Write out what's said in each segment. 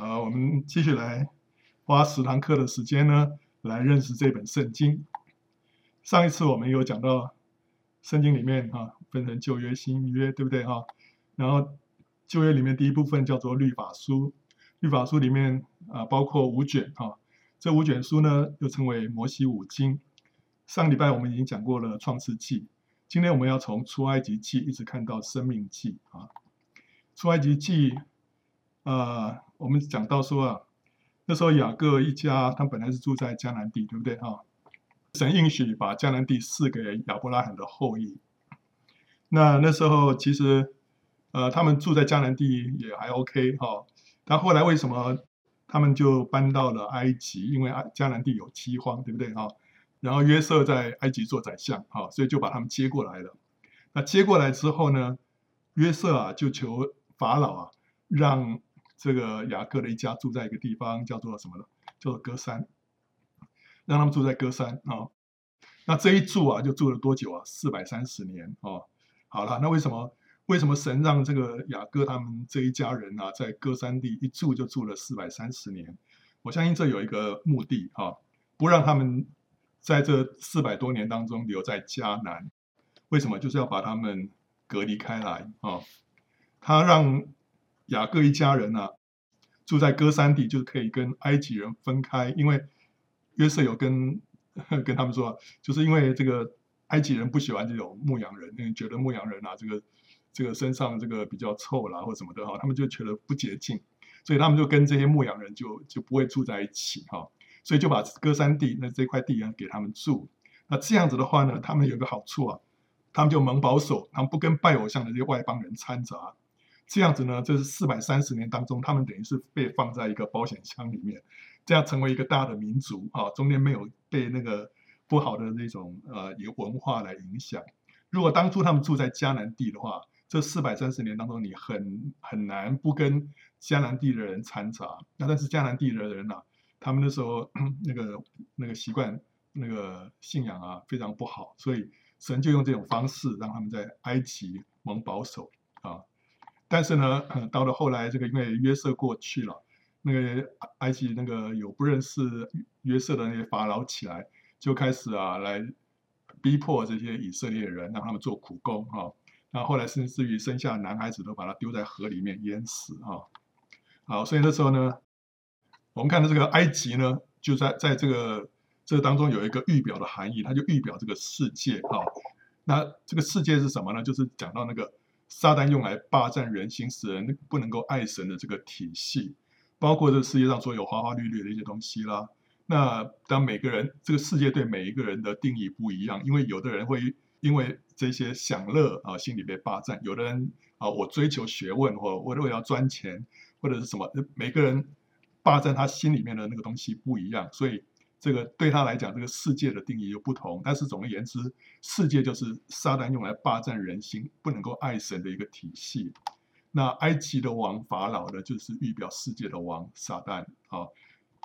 好，我们继续来花十堂课的时间呢，来认识这本圣经。上一次我们有讲到圣经里面哈、啊，分成旧约、新约，对不对哈？然后旧约里面第一部分叫做律法书，律法书里面啊包括五卷哈，这五卷书呢又称为摩西五经。上礼拜我们已经讲过了创世纪，今天我们要从出埃及记一直看到生命记啊。出埃及记啊。我们讲到说啊，那时候雅各一家他本来是住在迦南地，对不对哈？神应许把迦南地赐给亚伯拉罕的后裔。那那时候其实呃，他们住在迦南地也还 OK 哈。但后来为什么他们就搬到了埃及？因为迦南地有饥荒，对不对哈？然后约瑟在埃及做宰相哈，所以就把他们接过来了。那接过来之后呢，约瑟啊就求法老啊让。这个雅各的一家住在一个地方，叫做什么呢？叫做歌山，让他们住在歌山啊、那这一住啊，就住了多久啊？四百三十年哦。好了，那为什么为什么神让这个雅各他们这一家人啊，在歌山地一住就住了四百三十年？我相信这有一个目的啊、不让他们在这四百多年当中留在迦南。为什么？就是要把他们隔离开来啊、他让。雅各一家人啊，住在歌山地，就可以跟埃及人分开。因为约瑟有跟 跟他们说，就是因为这个埃及人不喜欢这种牧羊人，因为觉得牧羊人啊，这个这个身上这个比较臭啦，或什么的哈，他们就觉得不洁净，所以他们就跟这些牧羊人就就不会住在一起哈。所以就把歌山地那这块地啊给他们住。那这样子的话呢，他们有个好处啊，他们就蒙保守，他们不跟拜偶像的这些外邦人掺杂。这样子呢，就是四百三十年当中，他们等于是被放在一个保险箱里面，这样成为一个大的民族啊，中间没有被那个不好的那种呃有文化来影响。如果当初他们住在迦南地的话，这四百三十年当中，你很很难不跟迦南地的人掺杂。那但是迦南地的人呐、啊，他们那时候 那个那个习惯那个信仰啊非常不好，所以神就用这种方式让他们在埃及蒙保守啊。但是呢，到了后来，这个因为约瑟过去了，那个埃及那个有不认识约瑟的那些法老起来，就开始啊来逼迫这些以色列人，让他们做苦工哈。然后后来甚至于生下男孩子都把他丢在河里面淹死哈。好，所以那时候呢，我们看到这个埃及呢，就在在这个这个当中有一个预表的含义，它就预表这个世界哈。那这个世界是什么呢？就是讲到那个。撒旦用来霸占人心，使人不能够爱神的这个体系，包括这世界上所有花花绿绿的一些东西啦。那当每个人这个世界对每一个人的定义不一样，因为有的人会因为这些享乐啊，心里被霸占；有的人啊，我追求学问，或我为了要赚钱，或者是什么，每个人霸占他心里面的那个东西不一样，所以。这个对他来讲，这个世界的定义又不同。但是总而言之，世界就是撒旦用来霸占人心、不能够爱神的一个体系。那埃及的王法老呢，就是预表世界的王撒旦啊。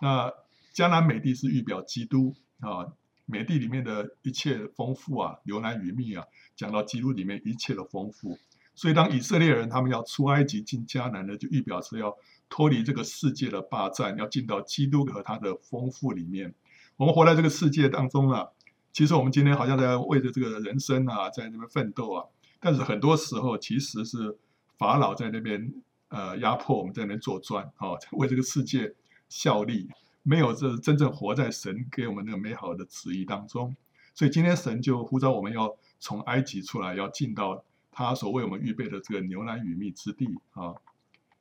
那迦南美地是预表基督啊。美地里面的一切丰富啊，流奶与蜜啊，讲到基督里面一切的丰富。所以当以色列人他们要出埃及进迦南呢，就预表是要脱离这个世界的霸占，要进到基督和他的丰富里面。我们活在这个世界当中啊，其实我们今天好像在为着这个人生啊，在那边奋斗啊。但是很多时候其实是法老在那边呃压迫我们，在那边做砖啊，为这个世界效力，没有这真正活在神给我们那个美好的旨意当中。所以今天神就呼召我们要从埃及出来，要进到他所为我们预备的这个牛奶与蜜之地啊。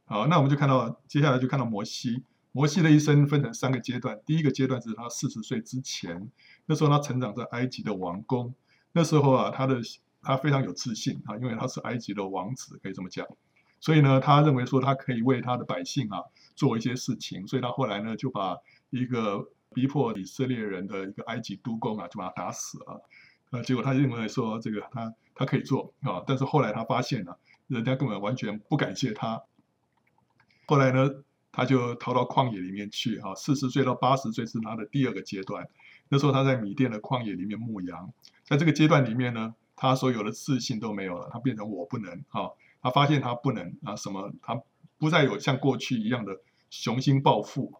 好，那我们就看到接下来就看到摩西。摩西的一生分成三个阶段，第一个阶段是他四十岁之前，那时候他成长在埃及的王宫，那时候啊，他的他非常有自信啊，因为他是埃及的王子，可以这么讲，所以呢，他认为说他可以为他的百姓啊做一些事情，所以他后来呢就把一个逼迫以色列人的一个埃及督工啊，就把他打死了，呃，结果他认为说这个他他可以做啊，但是后来他发现了，人家根本完全不感谢他，后来呢，他就逃到旷野里面去，哈，四十岁到八十岁是他的第二个阶段。那时候他在米甸的旷野里面牧羊，在这个阶段里面呢，他所有的自信都没有了，他变成我不能，哈，他发现他不能啊，什么，他不再有像过去一样的雄心抱负，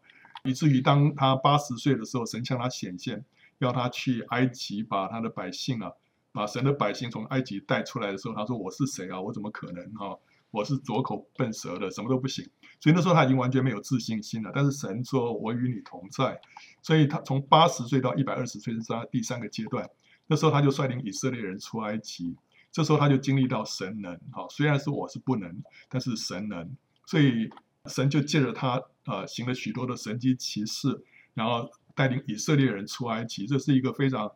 以至于当他八十岁的时候，神向他显现，要他去埃及把他的百姓啊，把神的百姓从埃及带出来的时候，他说：“我是谁啊？我怎么可能啊？我是拙口笨舌的，什么都不行。”所以那时候他已经完全没有自信心了。但是神说：“我与你同在。”所以他从八十岁到一百二十岁是他第三个阶段。那时候他就率领以色列人出埃及。这时候他就经历到神能，哈，虽然是我是不能，但是神能，所以神就借着他，呃，行了许多的神迹奇事，然后带领以色列人出埃及，这是一个非常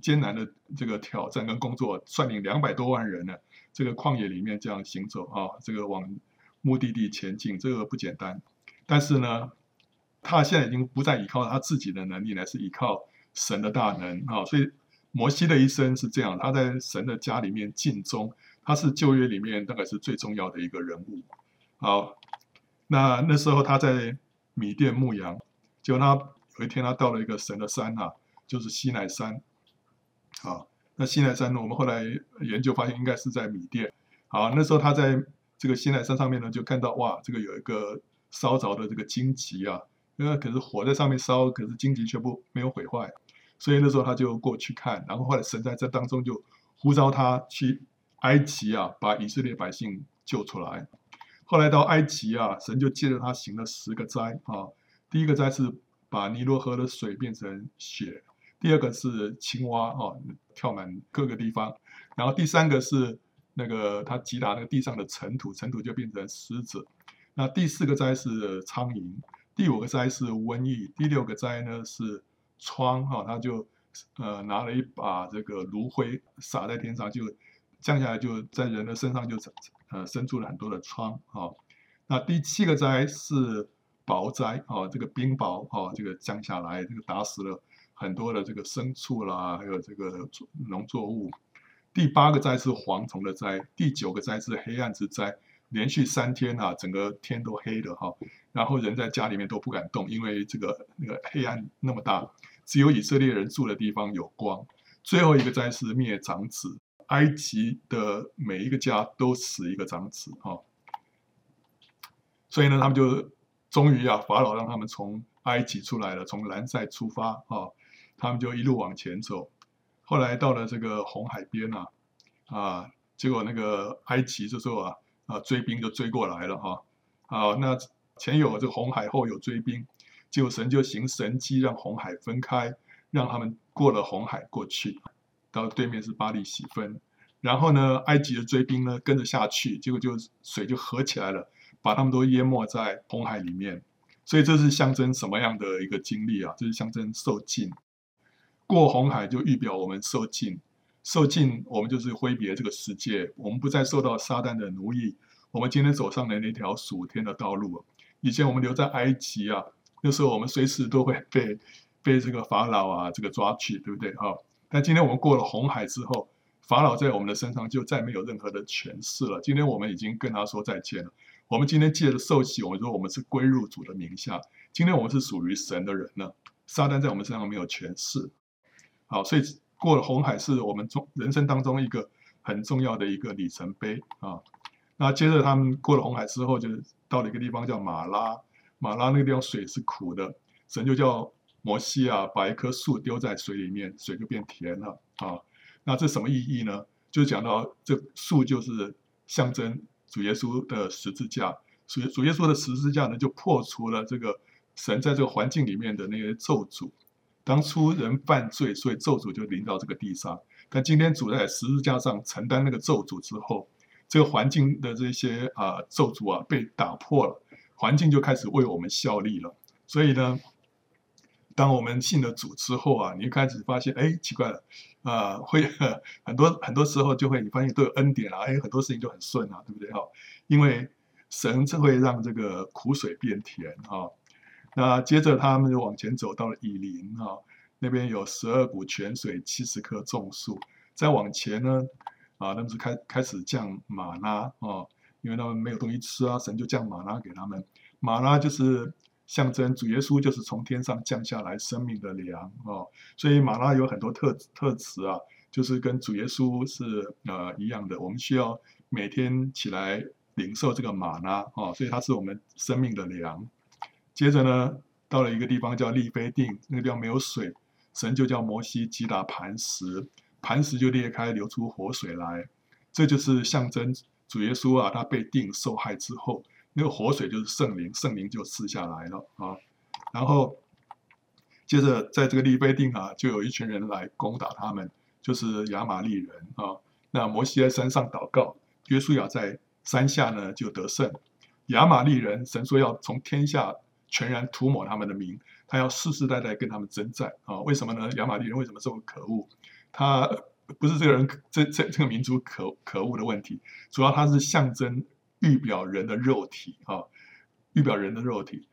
艰难的这个挑战跟工作，率领两百多万人呢，这个旷野里面这样行走啊，这个往目的地前进，这个不简单。但是呢，他现在已经不再依靠他自己的能力，乃是依靠神的大能啊，所以。摩西的一生是这样，他在神的家里面尽忠，他是旧约里面大概是最重要的一个人物。好，那那时候他在米甸牧羊，结果他有一天他到了一个神的山啊，就是西奈山。好，那西奈山呢，我们后来研究发现应该是在米甸。好，那时候他在这个西奈山上面呢，就看到哇，这个有一个烧着的这个荆棘啊，因为可是火在上面烧，可是荆棘却不没有毁坏。所以那时候他就过去看，然后后来神在这当中就呼召他去埃及啊，把以色列百姓救出来。后来到埃及啊，神就借着他行了十个灾啊。第一个灾是把尼罗河的水变成血，第二个是青蛙哦跳满各个地方，然后第三个是那个他击打那个地上的尘土，尘土就变成狮子。那第四个灾是苍蝇，第五个灾是瘟疫，第六个灾呢是。疮哈，他就呃拿了一把这个炉灰撒在天上，就降下来，就在人的身上就呃生出了很多的疮哈。那第七个灾是雹灾啊，这个冰雹哦，这个降下来，这个打死了很多的这个牲畜啦，还有这个农作物。第八个灾是蝗虫的灾，第九个灾是黑暗之灾，连续三天啊，整个天都黑的哈，然后人在家里面都不敢动，因为这个那个黑暗那么大。只有以色列人住的地方有光。最后一个灾是灭长子，埃及的每一个家都死一个长子哈。所以呢，他们就终于啊，法老让他们从埃及出来了，从兰塞出发啊，他们就一路往前走。后来到了这个红海边啊，啊，结果那个埃及这时候啊啊追兵就追过来了哈。啊，那前有这红海，后有追兵。就神就行神迹，让红海分开，让他们过了红海过去，到对面是巴力洗分。然后呢，埃及的追兵呢跟着下去，结果就水就合起来了，把他们都淹没在红海里面。所以这是象征什么样的一个经历啊？这是象征受尽。过红海就预表我们受尽，受尽我们就是挥别这个世界，我们不再受到撒旦的奴役。我们今天走上了那条属天的道路。以前我们留在埃及啊。那时候我们随时都会 被被这个法老啊这个抓去，对不对？哈，但今天我们过了红海之后，法老在我们的身上就再没有任何的权势了。今天我们已经跟他说再见了。我们今天借着受洗，我们说我们是归入主的名下。今天我们是属于神的人了。撒旦在我们身上没有权势。好，所以过了红海是我们中人生当中一个很重要的一个里程碑啊。那接着他们过了红海之后，就是到了一个地方叫马拉。马拉那个地方水是苦的，神就叫摩西啊，把一棵树丢在水里面，水就变甜了啊。那这什么意义呢？就讲到这树就是象征主耶稣的十字架，主主耶稣的十字架呢，就破除了这个神在这个环境里面的那些咒诅。当初人犯罪，所以咒诅就临到这个地上。但今天主在十字架上承担那个咒诅之后，这个环境的这些啊咒诅啊被打破了。环境就开始为我们效力了，所以呢，当我们信了主之后啊，你就开始发现，哎，奇怪了，啊、会很多很多时候就会你发现都有恩典啊，哎，很多事情就很顺啊，对不对哈？因为神就会让这个苦水变甜啊。那接着他们就往前走到了以琳啊，那边有十二股泉水，七十棵种树。再往前呢，啊，他们是开开始降马拉啊。因为他们没有东西吃啊，神就降马拉给他们。马拉就是象征主耶稣，就是从天上降下来生命的粮哦。所以马拉有很多特特词啊，就是跟主耶稣是呃一样的。我们需要每天起来领受这个马拉哦，所以它是我们生命的粮。接着呢，到了一个地方叫利非定，那个地方没有水，神就叫摩西击打磐石，磐石就裂开，流出活水来。这就是象征主耶稣啊，他被钉受害之后，那个活水就是圣灵，圣灵就赐下来了啊。然后接着在这个利非定啊，就有一群人来攻打他们，就是亚玛力人啊。那摩西在山上祷告，约书亚在山下呢就得胜。亚玛力人，神说要从天下全然涂抹他们的名，他要世世代代跟他们征战啊。为什么呢？亚玛力人为什么这么可恶？他不是这个人，这这这个民族可可恶的问题，主要他是象征预表人的肉体啊，预表人的肉体。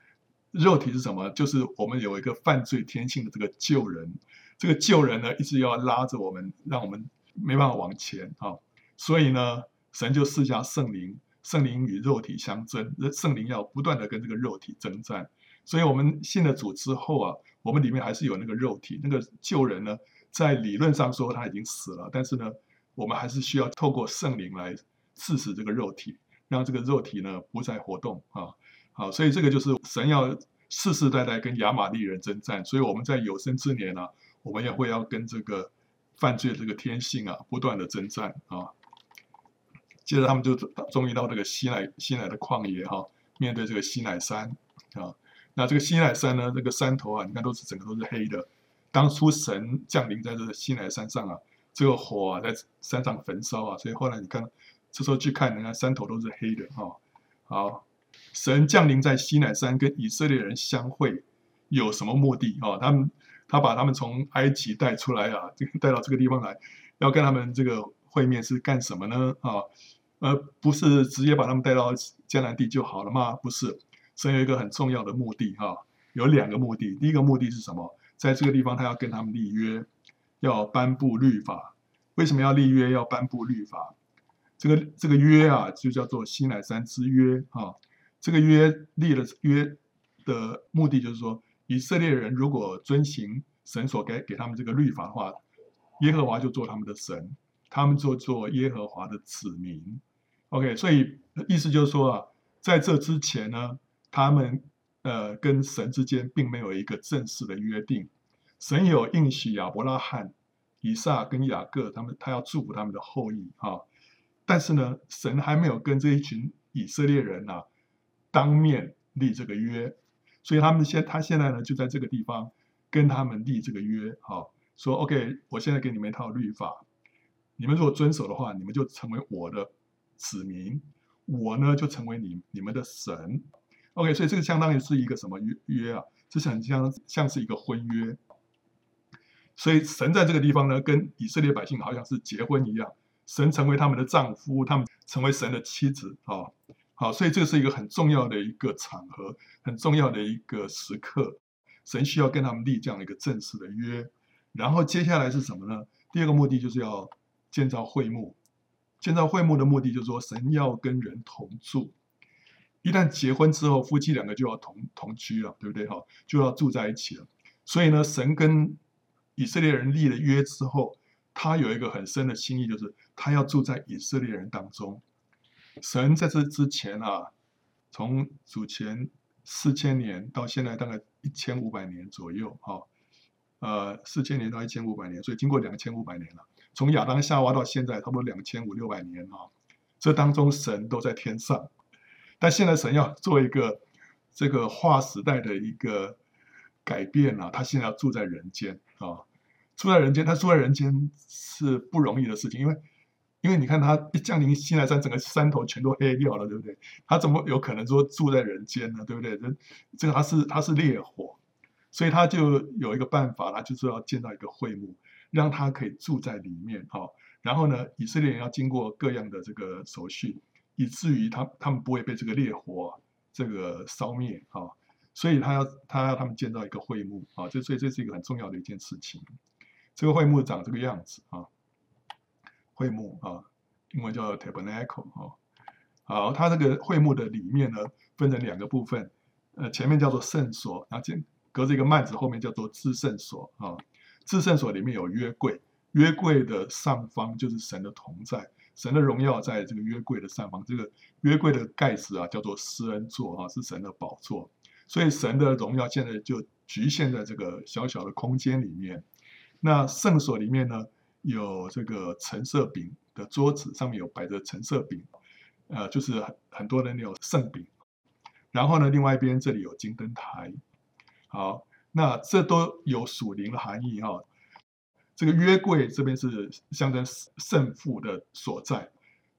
肉体是什么？就是我们有一个犯罪天性的这个旧人，这个旧人呢，一直要拉着我们，让我们没办法往前啊。所以呢，神就赐下圣灵，圣灵与肉体相争，圣灵要不断的跟这个肉体征战。所以我们信了主之后啊，我们里面还是有那个肉体，那个旧人呢，在理论上说他已经死了，但是呢，我们还是需要透过圣灵来刺死这个肉体，让这个肉体呢不再活动啊。好，所以这个就是神要世世代代跟亚玛力人征战，所以我们在有生之年呢、啊，我们也会要跟这个犯罪这个天性啊不断的征战啊。接着他们就终于到这个西奈西奈的旷野哈、面对这个西奈山啊，那这个西奈山呢，这个山头啊，你看都是整个都是黑的。当初神降临在这个西奈山上啊，这个火啊在山上焚烧啊，所以后来你看，这时候去看，你看山头都是黑的哈、啊。好，神降临在西奈山跟以色列人相会，有什么目的啊？他们他把他们从埃及带出来啊，带到这个地方来，要跟他们这个会面是干什么呢？啊，而不是直接把他们带到迦南地就好了吗？不是，神有一个很重要的目的哈、有两个目的。第一个目的是什么？在这个地方，他要跟他们立约，要颁布律法。为什么要立约？要颁布律法？这个这个约啊，就叫做西乃山之约啊。这个约立了约的目的，就是说，以色列人如果遵行神所给给他们这个律法的话，耶和华就做他们的神，他们就做耶和华的子民。OK，所以意思就是说啊，在这之前呢，他们。呃，跟神之间并没有一个正式的约定。神有应许亚伯拉罕、以撒跟雅各，他们他要祝福他们的后裔哈。但是呢，神还没有跟这一群以色列人呐、当面立这个约，所以他们现他现在呢就在这个地方跟他们立这个约哈，说 OK，我现在给你们一套律法，你们如果遵守的话，你们就成为我的子民，我呢就成为你你们的神。OK，所以这个相当于是一个什么约约啊？这是很像像是一个婚约。所以神在这个地方呢，跟以色列百姓好像是结婚一样，神成为他们的丈夫，他们成为神的妻子啊。好，所以这是一个很重要的一个场合，很重要的一个时刻，神需要跟他们立这样一个正式的约。然后接下来是什么呢？第二个目的就是要建造会幕。建造会幕的目的就是说，神要跟人同住。一旦结婚之后，夫妻两个就要同同居了，对不对？哈，就要住在一起了。所以呢，神跟以色列人立了约之后，他有一个很深的心意，就是他要住在以色列人当中。神在这之前啊，从主前四千年到现在大概一千五百年左右，哈，呃，四千年到一千五百年，所以经过两千五百年了。从亚当夏娃到现在，差不多两千五六百年啊，这当中神都在天上。但现在神要做一个这个划时代的一个改变啊，他现在要住在人间啊，住在人间，他住在人间是不容易的事情，因为因为你看他一降临西奈山，整个山头全都黑掉了，对不对？他怎么有可能说住在人间呢？对不对？这这个他是他是烈火，所以他就有一个办法，他就是要建造一个会幕，让他可以住在里面哈。然后呢，以色列人要经过各样的这个手续。以至于他他们不会被这个烈火这个烧灭啊，所以他要他要他们建造一个会幕啊，这所以这是一个很重要的一件事情。这个会幕长这个样子啊，会幕啊，英文叫 tabernacle 啊。好，它这个会幕的里面呢，分成两个部分，呃，前面叫做圣所，然后隔着一个幔子，后面叫做至圣所啊。至圣所里面有约柜，约柜的上方就是神的同在。神的荣耀在这个约柜的上方，这个约柜的盖子啊，叫做施恩座啊，是神的宝座。所以神的荣耀现在就局限在这个小小的空间里面。那圣所里面呢，有这个橙色饼的桌子，上面有摆着橙色饼，呃，就是很很多人有圣饼。然后呢，另外一边这里有金灯台。好，那这都有属灵的含义哈。这个约柜这边是象征圣父的所在，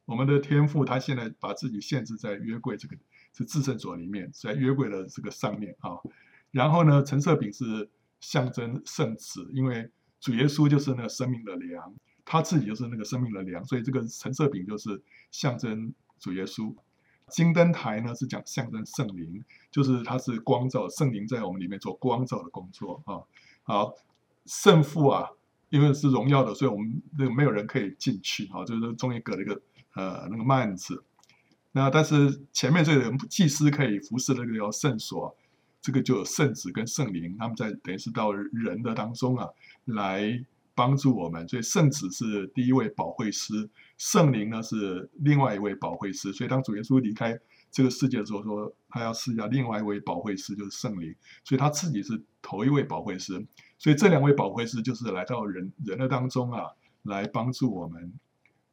我们的天父他现在把自己限制在约柜这个是至圣所里面，在约柜的这个上面啊。然后呢，陈设饼是象征圣子，因为主耶稣就是那个生命的粮，他自己就是那个生命的粮，所以这个陈设饼就是象征主耶稣。金灯台呢是讲象征圣灵，就是它是光照圣灵在我们里面做光照的工作啊。好，圣父啊。因为是荣耀的，所以我们那个没有人可以进去啊，就是中间隔了一个呃那个幔子。那但是前面这个人祭司可以服侍那个叫圣所，这个就有圣子跟圣灵，他们在等于是到人的当中啊来帮助我们。所以圣子是第一位保惠师，圣灵呢是另外一位保惠师。所以当主耶稣离开这个世界的时候，说他要试一下另外一位保惠师，就是圣灵。所以他自己是头一位保惠师。所以这两位保惠师就是来到人人的当中啊，来帮助我们。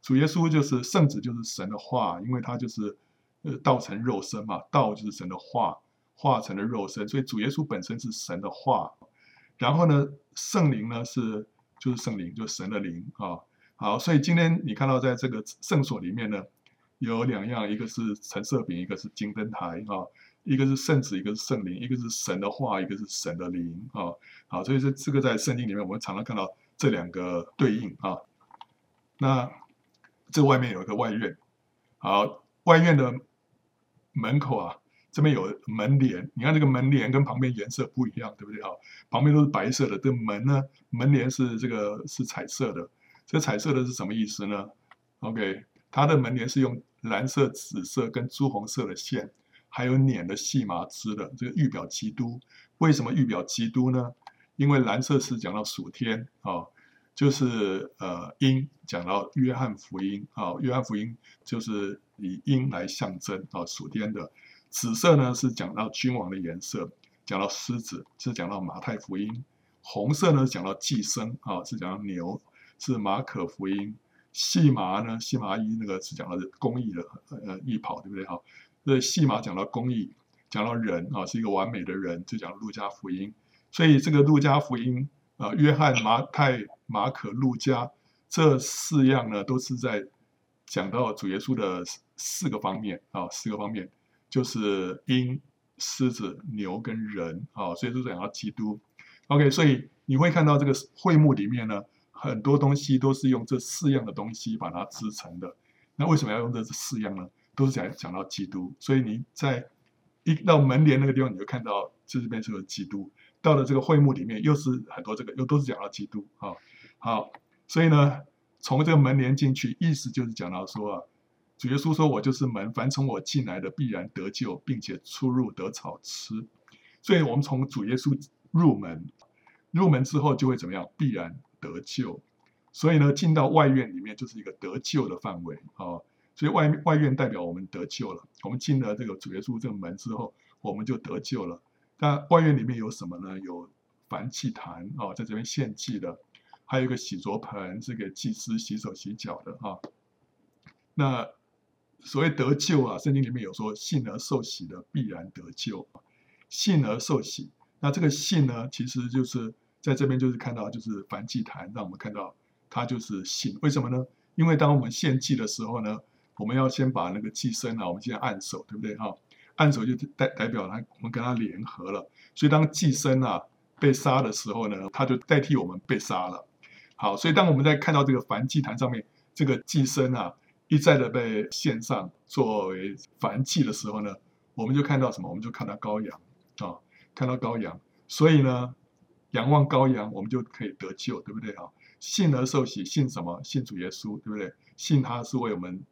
主耶稣就是圣子，就是神的话，因为他就是呃道成肉身嘛，道就是神的话，化成了肉身，所以主耶稣本身是神的话。然后呢，圣灵呢是就是圣灵，就是神的灵啊。好，所以今天你看到在这个圣所里面呢，有两样，一个是陈设饼，一个是金灯台啊。一个是圣子，一个是圣灵，一个是神的话，一个是神的灵啊。好，所以这这个在圣经里面，我们常常看到这两个对应啊。那这外面有一个外院，好，外院的门口啊，这边有门帘。你看这个门帘跟旁边颜色不一样，对不对？好，旁边都是白色的，这门呢，门帘是这个是彩色的。这彩色的是什么意思呢？OK，它的门帘是用蓝色、紫色跟朱红色的线。还有捻的细麻织的这个预表基督，为什么预表基督呢？因为蓝色是讲到属天啊、就是呃鹰讲到约翰福音啊、约翰福音就是以鹰来象征啊、哦，属天的。紫色呢是讲到君王的颜色，讲到狮子是讲到马太福音。红色呢讲到寄生啊，是讲到牛，是马可福音。细麻呢，细麻衣那个是讲到公义的呃浴袍，对不对？哈。这细麻讲到公义，讲到人啊，是一个完美的人，就讲路加福音。所以这个路加福音啊，约翰、马太、马可、路加这四样呢，都是在讲到主耶稣的四个方面啊，四个方面就是鹰、狮子、牛跟人啊，所以都讲到基督。OK，所以你会看到这个会幕里面呢，很多东西都是用这四样的东西把它织成的。那为什么要用这四样呢？都是讲讲到基督，所以你在一到门帘那个地方，你就看到这边是个基督。到了这个会幕里面，又是很多这个，又都是讲到基督啊。好，所以呢，从这个门帘进去，意思就是讲到说啊，主耶稣说：“我就是门，凡从我进来的必然得救，并且出入得草吃。”所以，我们从主耶稣入门，入门之后就会怎么样？必然得救。所以呢，进到外院里面就是一个得救的范围啊。所以外外院代表我们得救了，我们进了这个主耶稣这个门之后，我们就得救了。那外院里面有什么呢？有燔祭坛啊，在这边献祭的，还有一个洗濯盆，是给祭司洗手洗脚的啊。那所谓得救啊，圣经里面有说，信而受洗的必然得救。信而受洗，那这个信呢，其实就是在这边就是看到就是燔祭坛，让我们看到它就是信。为什么呢？因为当我们献祭的时候呢，我们要先把那个祭牲啊，我们先按手，对不对哈？按手就代代表他，我们跟他联合了。所以当祭牲啊被杀的时候呢，他就代替我们被杀了。好，所以当我们在看到这个燔祭坛上面这个祭牲啊一再的被献上作为燔祭的时候呢，我们就看到什么？我们就看到羔羊啊，看到羔羊。所以呢，仰望羔羊，我们就可以得救，对不对啊？信而受洗，信什么？信主耶稣，对不对？信他是为我们。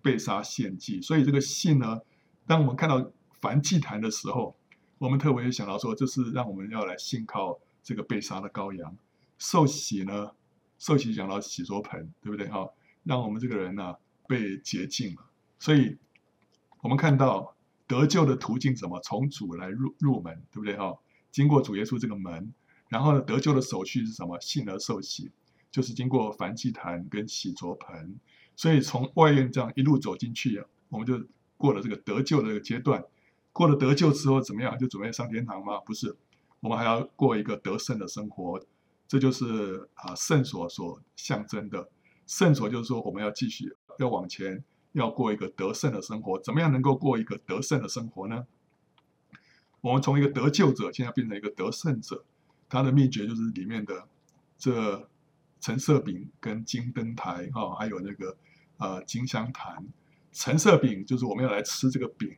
被杀献祭，所以这个信呢，当我们看到燔祭坛的时候，我们特别想到说，这是让我们要来信靠这个被杀的羔羊。受洗呢，受洗讲到洗濯盆，对不对哈？让我们这个人呢被洁净了。所以，我们看到得救的途径怎么从主来入入门，对不对哈？经过主耶稣这个门，然后呢，得救的手续是什么？信而受洗，就是经过燔祭坛跟洗濯盆。所以从外院这样一路走进去，我们就过了这个得救的这个阶段。过了得救之后怎么样？就准备上天堂吗？不是，我们还要过一个得胜的生活。这就是啊圣所所象征的。圣所就是说我们要继续要往前，要过一个得胜的生活。怎么样能够过一个得胜的生活呢？我们从一个得救者，现在变成一个得胜者，他的秘诀就是里面的这橙色饼跟金灯台啊，还有那个呃金香坛。橙色饼就是我们要来吃这个饼，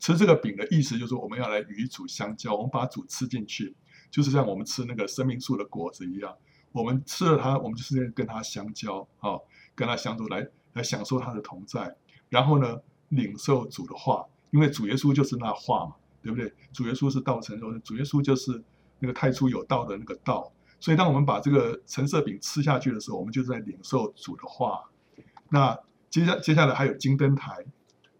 吃这个饼的意思就是我们要来与主相交，我们把主吃进去，就是像我们吃那个生命树的果子一样，我们吃了它，我们就是跟它相交啊，跟它相处来来享受它的同在，然后呢，领受主的话，因为主耶稣就是那话嘛。对不对？主耶稣是道成肉，主耶稣就是那个太初有道的那个道。所以，当我们把这个橙色饼吃下去的时候，我们就在领受主的话。那接下接下来还有金灯台，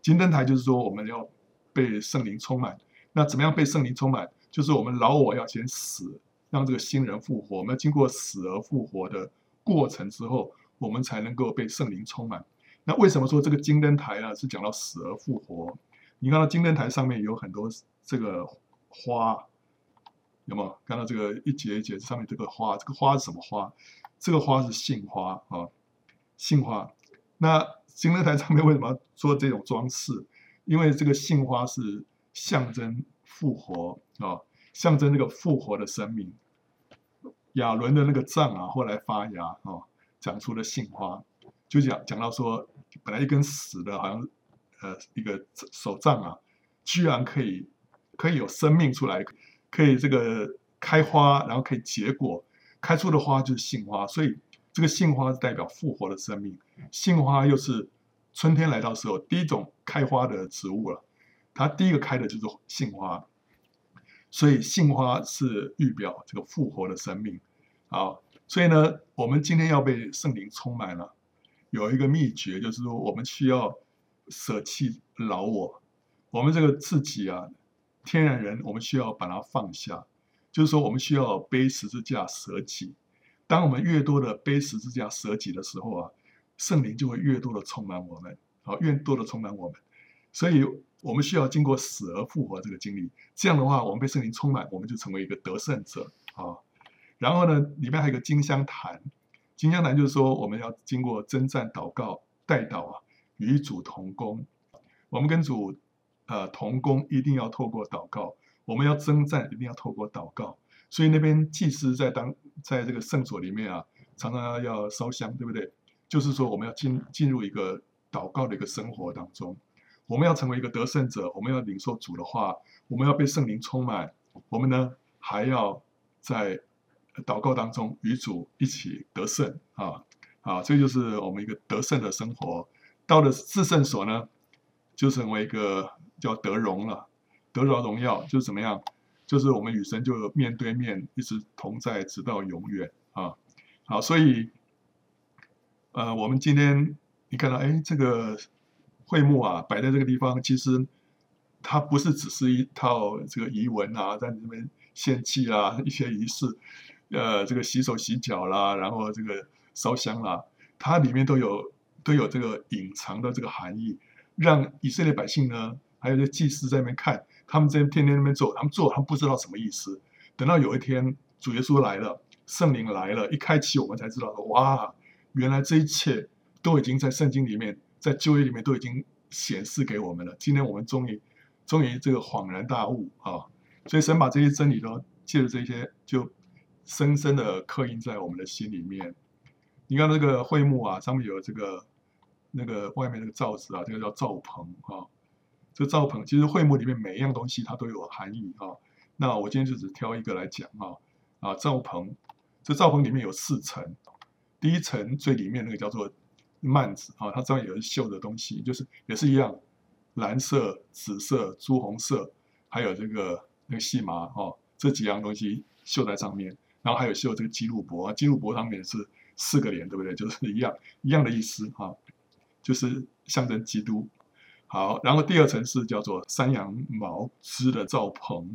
金灯台就是说我们要被圣灵充满。那怎么样被圣灵充满？就是我们老我要先死，让这个新人复活。我们经过死而复活的过程之后，我们才能够被圣灵充满。那为什么说这个金灯台呢？是讲到死而复活？你看到金灯台上面有很多。这个花有没有看到这个一节一节上面这个花？这个花是什么花？这个花是杏花啊，杏花。那金灯台上面为什么要做这种装饰？因为这个杏花是象征复活啊，象征那个复活的生命。亚伦的那个杖啊，后来发芽啊，讲出了杏花，就讲讲到说，本来一根死的，好像呃一个手杖啊，居然可以。可以有生命出来，可以这个开花，然后可以结果，开出的花就是杏花，所以这个杏花是代表复活的生命。杏花又是春天来到时候第一种开花的植物了，它第一个开的就是杏花，所以杏花是预表这个复活的生命。啊，所以呢，我们今天要被圣灵充满了，有一个秘诀就是说，我们需要舍弃老我，我们这个自己啊。天然人，我们需要把它放下，就是说，我们需要背十字架舍己。当我们越多的背十字架舍己的时候啊，圣灵就会越多的充满我们，好，越多的充满我们。所以，我们需要经过死而复活这个经历。这样的话，我们被圣灵充满，我们就成为一个得胜者啊。然后呢，里面还有个金香坛，金香坛就是说，我们要经过征战、祷告、代祷啊，与主同工。我们跟主。呃，同工一定要透过祷告，我们要征战一定要透过祷告，所以那边祭司在当在这个圣所里面啊，常常要烧香，对不对？就是说我们要进进入一个祷告的一个生活当中，我们要成为一个得胜者，我们要领受主的话，我们要被圣灵充满，我们呢还要在祷告当中与主一起得胜啊啊，这就是我们一个得胜的生活。到了至圣所呢，就成为一个。叫得荣了，得着荣耀就是怎么样？就是我们与神就面对面，一直同在，直到永远啊！好，所以，呃，我们今天你看到，哎，这个会幕啊，摆在这个地方，其实它不是只是一套这个仪文啊，在里面献祭啊，一些仪式，呃，这个洗手洗脚啦，然后这个烧香啦，它里面都有都有这个隐藏的这个含义，让以色列百姓呢。还有些祭司在那边看，他们在天天那边做，他们做，他们不知道什么意思。等到有一天主耶稣来了，圣灵来了，一开启，我们才知道，哇，原来这一切都已经在圣经里面，在旧约里面都已经显示给我们了。今天我们终于，终于这个恍然大悟啊！所以神把这些真理都借着这些，就深深的刻印在我们的心里面。你看那个桧木啊，上面有这个那个外面那个罩子啊，这个叫罩棚啊。这罩棚其实桧木里面每一样东西它都有含义啊。那我今天就只挑一个来讲啊啊，罩棚，这罩棚里面有四层，第一层最里面那个叫做幔子啊，它上面有绣的东西，就是也是一样，蓝色、紫色、朱红色，还有这个那个细麻啊，这几样东西绣在上面，然后还有绣这个基路伯啊，基路伯上面是四个脸，对不对？就是一样一样的意思啊，就是象征基督。好，然后第二层是叫做山羊毛织的罩棚，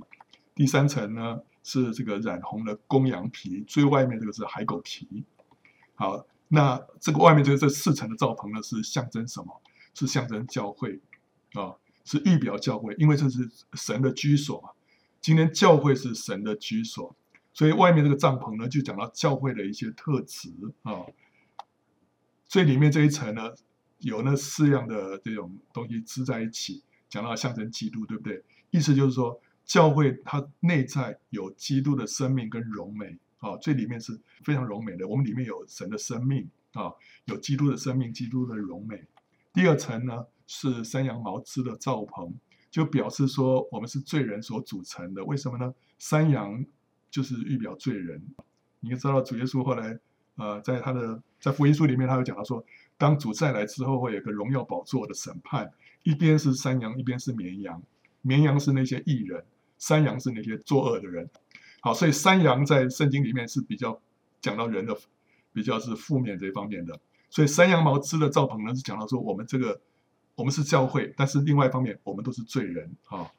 第三层呢是这个染红的公羊皮，最外面这个是海狗皮。好，那这个外面这个这四层的罩棚呢是象征什么？是象征教会啊、是预表教会，因为这是神的居所嘛。今天教会是神的居所，所以外面这个帐篷呢就讲到教会的一些特质啊、最里面这一层呢。有那四样的这种东西织在一起，讲到象征基督，对不对？意思就是说，教会它内在有基督的生命跟荣美啊，最里面是非常荣美的。我们里面有神的生命啊，有基督的生命，基督的荣美。第二层呢是山羊毛织的罩篷，就表示说我们是罪人所组成的。为什么呢？山羊就是预表罪人。你知道主耶稣后来呃，在他的在福音书里面，他有讲到说。当主再来之后，会有个荣耀宝座的审判，一边是山羊，一边是绵羊。绵羊是那些义人，山羊是那些作恶的人。好，所以山羊在圣经里面是比较讲到人的，比较是负面这一方面的。所以山羊毛织的罩篷呢，是讲到说我们这个我们是教会，但是另外一方面我们都是罪人啊。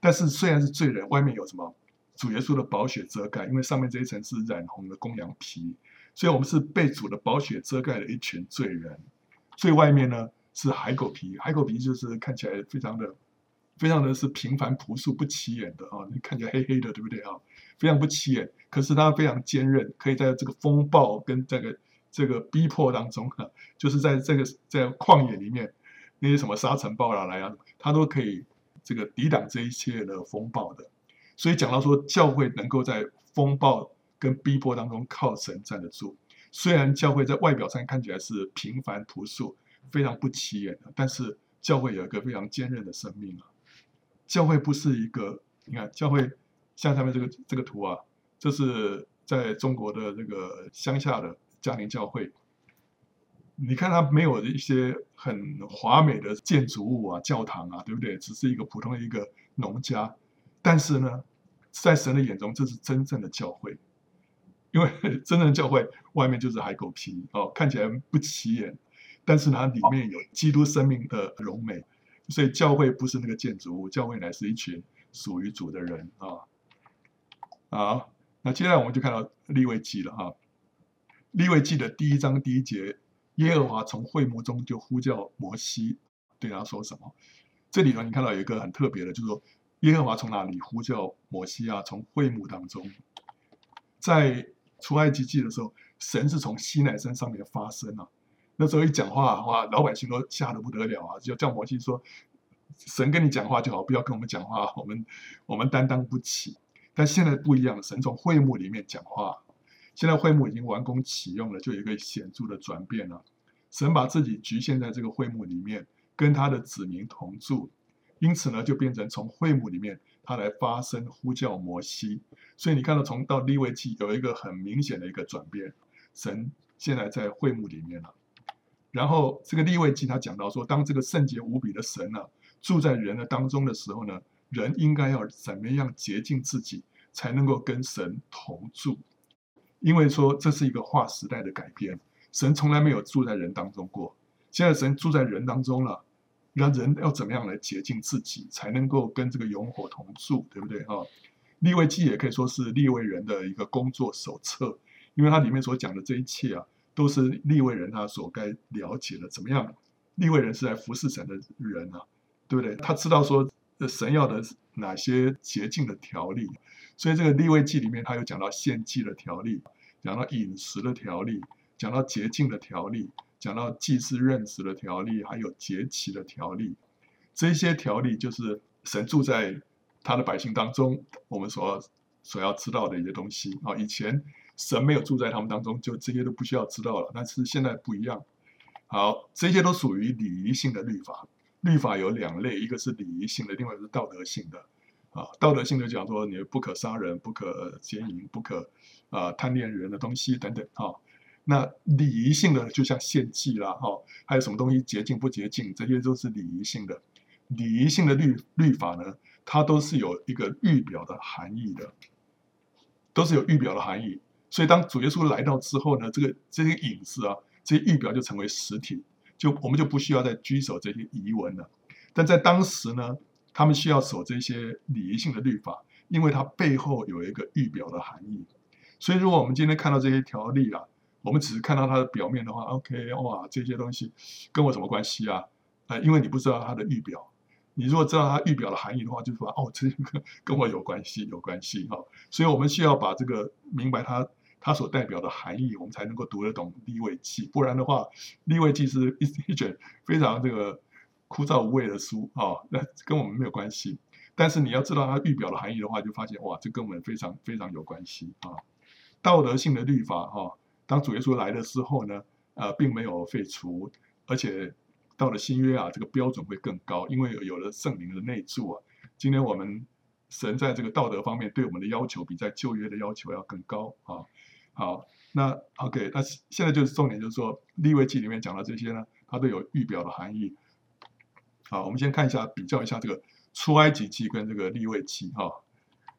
但是虽然是罪人，外面有什么主耶稣的宝血遮盖，因为上面这一层是染红的公羊皮。所以，我们是被主的宝血遮盖的一群罪人。最外面呢是海狗皮，海狗皮就是看起来非常的、非常的是平凡朴素、不起眼的啊，看起来黑黑的，对不对啊？非常不起眼，可是它非常坚韧，可以在这个风暴跟这个这个逼迫当中啊，就是在这个在旷野里面那些什么沙尘暴啊来啊，它都可以这个抵挡这一切的风暴的。所以讲到说，教会能够在风暴。跟逼迫当中靠神站得住，虽然教会在外表上看起来是平凡朴素、非常不起眼的，但是教会有一个非常坚韧的生命啊。教会不是一个，你看教会像上面这个这个图啊，这是在中国的这个乡下的家庭教会。你看它没有一些很华美的建筑物啊、教堂啊，对不对？只是一个普通的一个农家，但是呢，在神的眼中，这是真正的教会。因为 真正的教会外面就是海狗皮哦，看起来不起眼，但是它里面有基督生命的荣美，所以教会不是那个建筑物，教会乃是一群属于主的人啊。好，那接下来我们就看到立位记了哈。立位记的第一章第一节，耶和华从会幕中就呼叫摩西，对他说什么？这里头你看到有一个很特别的，就是说耶和华从哪里呼叫摩西啊？从会幕当中，在。出埃及记的时候，神是从西奈山上面发声啊。那时候一讲话，哇，老百姓都吓得不得了啊！就叫摩西说：“神跟你讲话就好，不要跟我们讲话，我们我们担当不起。”但现在不一样，神从会幕里面讲话。现在会幕已经完工启用了，就有一个显著的转变了。神把自己局限在这个会幕里面，跟他的子民同住，因此呢，就变成从会幕里面。他来发声呼叫摩西，所以你看到从到立位记有一个很明显的一个转变，神现在在会幕里面了。然后这个立位记他讲到说，当这个圣洁无比的神呢、啊、住在人的当中的时候呢，人应该要怎么样洁净自己，才能够跟神同住？因为说这是一个划时代的改变，神从来没有住在人当中过，现在神住在人当中了。那人要怎么样来洁净自己，才能够跟这个永火同住，对不对啊？立位记也可以说是立位人的一个工作手册，因为它里面所讲的这一切啊，都是立位人他所该了解的。怎么样？立位人是来服侍神的人啊，对不对？他知道说神要的哪些洁净的条例，所以这个立位记里面他有讲到献祭的条例，讲到饮食的条例，讲到洁净的条例。讲到祭祀、认职的条例，还有节期的条例，这些条例就是神住在他的百姓当中，我们所要所要知道的一些东西啊。以前神没有住在他们当中，就这些都不需要知道了。但是现在不一样。好，这些都属于礼仪性的律法。律法有两类，一个是礼仪性的，另外一个是道德性的。啊，道德性的讲说你不可杀人，不可奸淫，不可啊贪恋人的东西等等啊。那礼仪性的，就像献祭啦，哈，还有什么东西洁净不洁净，这些都是礼仪性的。礼仪性的律律法呢，它都是有一个预表的含义的，都是有预表的含义。所以当主耶稣来到之后呢，这个这些影子啊，这些预表就成为实体，就我们就不需要再拘守这些仪文了。但在当时呢，他们需要守这些礼仪性的律法，因为它背后有一个预表的含义。所以，如果我们今天看到这些条例啊，我们只是看到它的表面的话，OK，哇，这些东西跟我什么关系啊？呃，因为你不知道它的预表。你如果知道它预表的含义的话，就说哦，这个 跟我有关系，有关系哈。所以我们需要把这个明白它它所代表的含义，我们才能够读得懂立位记。不然的话，立位记是一 一卷非常这个枯燥无味的书啊，那跟我们没有关系。但是你要知道它预表的含义的话，就发现哇，这跟我们非常非常有关系啊。道德性的律法哈，当主耶稣来的时候呢，呃，并没有废除，而且。到了新约啊，这个标准会更高，因为有了圣灵的内住啊。今天我们神在这个道德方面对我们的要求，比在旧约的要求要更高啊。好，那 OK，那现在就是重点，就是说立位记里面讲的这些呢，它都有预表的含义。好，我们先看一下，比较一下这个出埃及记跟这个立位记哈。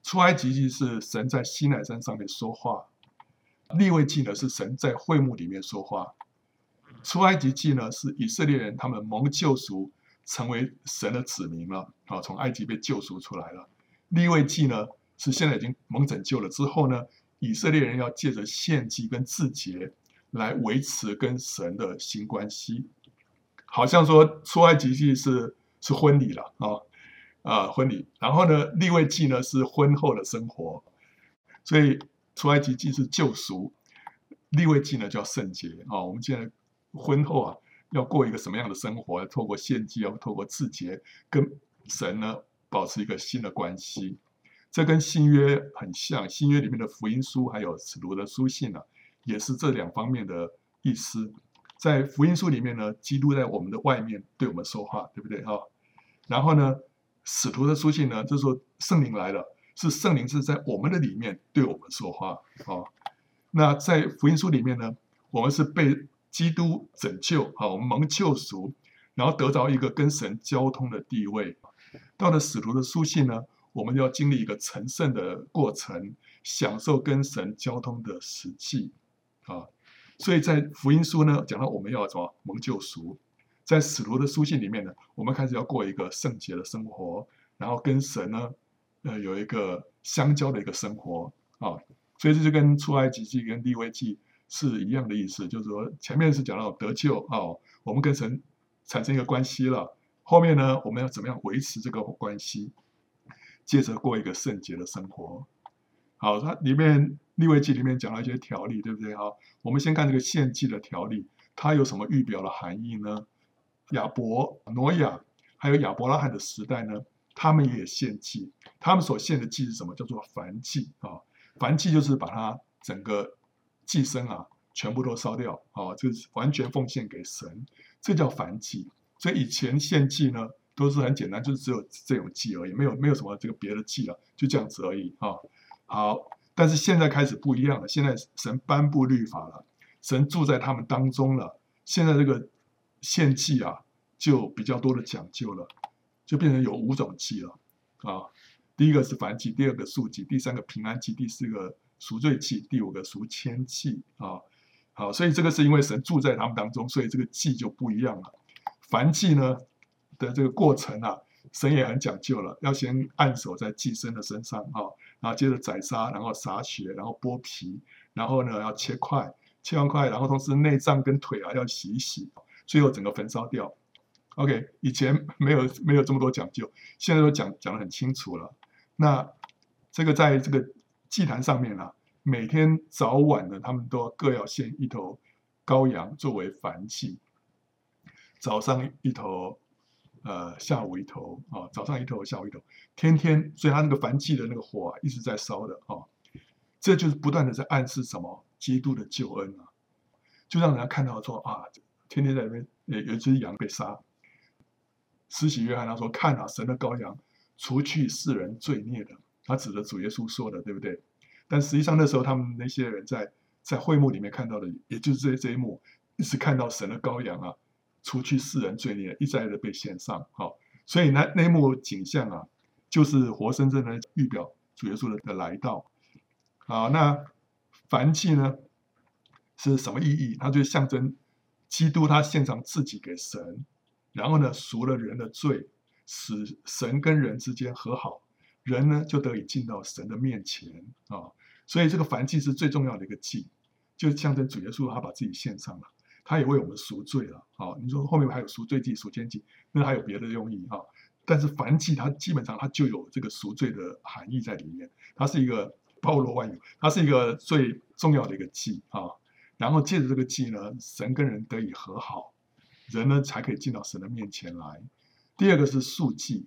出埃及记是神在西奈山上面说话，立位记呢是神在会幕里面说话。出埃及记呢，是以色列人他们蒙救赎，成为神的子民了啊，从埃及被救赎出来了。立位记呢，是现在已经蒙拯救了之后呢，以色列人要借着献祭跟自洁来维持跟神的新关系。好像说出埃及记是是婚礼了啊啊婚礼，然后呢，立位记呢是婚后的生活，所以出埃及记是救赎，利未记呢叫圣洁啊。我们现在。婚后啊，要过一个什么样的生活？要透过献祭，要透过自洁，跟神呢保持一个新的关系。这跟新约很像，新约里面的福音书还有使徒的书信呢、啊，也是这两方面的意思。在福音书里面呢，基督在我们的外面对我们说话，对不对哈？然后呢，使徒的书信呢，就是说圣灵来了，是圣灵是在我们的里面对我们说话啊。那在福音书里面呢，我们是被。基督拯救，啊，我们蒙救赎，然后得到一个跟神交通的地位。到了使徒的书信呢，我们要经历一个成圣的过程，享受跟神交通的实际啊。所以在福音书呢，讲到我们要什么蒙救赎，在使徒的书信里面呢，我们开始要过一个圣洁的生活，然后跟神呢，呃，有一个相交的一个生活啊。所以这就跟出埃及记跟利未记。是一样的意思，就是说前面是讲到得救啊，我们跟神产生一个关系了。后面呢，我们要怎么样维持这个关系？接着过一个圣洁的生活。好，它里面利未记里面讲了一些条例，对不对？好，我们先看这个献祭的条例，它有什么预表的含义呢？亚伯、挪亚还有亚伯拉罕的时代呢，他们也献祭，他们所献的祭是什么？叫做燔祭啊，燔祭就是把它整个。祭牲啊，全部都烧掉啊，就是完全奉献给神，这叫燔祭。所以以前献祭呢，都是很简单，就是只有这种祭而已，没有没有什么这个别的祭了，就这样子而已啊。好，但是现在开始不一样了，现在神颁布律法了，神住在他们当中了，现在这个献祭啊，就比较多的讲究了，就变成有五种祭了啊。第一个是燔祭，第二个素祭，第三个平安祭，第四个。赎罪祭，第五个赎愆祭啊，好，所以这个是因为神住在他们当中，所以这个祭就不一样了。燔祭呢的这个过程啊，神也很讲究了，要先按手在祭牲的身上啊，然后接着宰杀，然后洒血，然后剥皮，然后呢要切块，切完块，然后同时内脏跟腿啊要洗一洗，最后整个焚烧掉。OK，以前没有没有这么多讲究，现在都讲讲得很清楚了。那这个在这个。祭坛上面啊，每天早晚呢，他们都各要献一头羔羊作为燔祭。早上一头，呃，下午一头啊，早上一头，下午一头，天天，所以他那个燔祭的那个火啊，一直在烧的啊。这就是不断的在暗示什么？基督的救恩啊，就让人家看到说啊，天天在那边有有一只羊被杀。施洗约翰他说：“看啊，神的羔羊，除去世人罪孽的。”他指着主耶稣说的，对不对？但实际上那时候他们那些人在在会幕里面看到的，也就是这这一幕，一直看到神的羔羊啊，除去世人罪孽，一再的被献上。好，所以那那幕景象啊，就是活生生的预表主耶稣的的来到。好，那燔祭呢是什么意义？它就象征基督他献上自己给神，然后呢赎了人的罪，使神跟人之间和好，人呢就得以进到神的面前啊。所以这个燔祭是最重要的一个祭，就象征主耶稣他把自己献上了，他也为我们赎罪了啊。你说后面还有赎罪祭、赎愆祭，那还有别的用意啊？但是燔祭它基本上它就有这个赎罪的含义在里面，它是一个包罗万有，它是一个最重要的一个祭啊。然后借着这个祭呢，神跟人得以和好，人呢才可以进到神的面前来。第二个是素祭，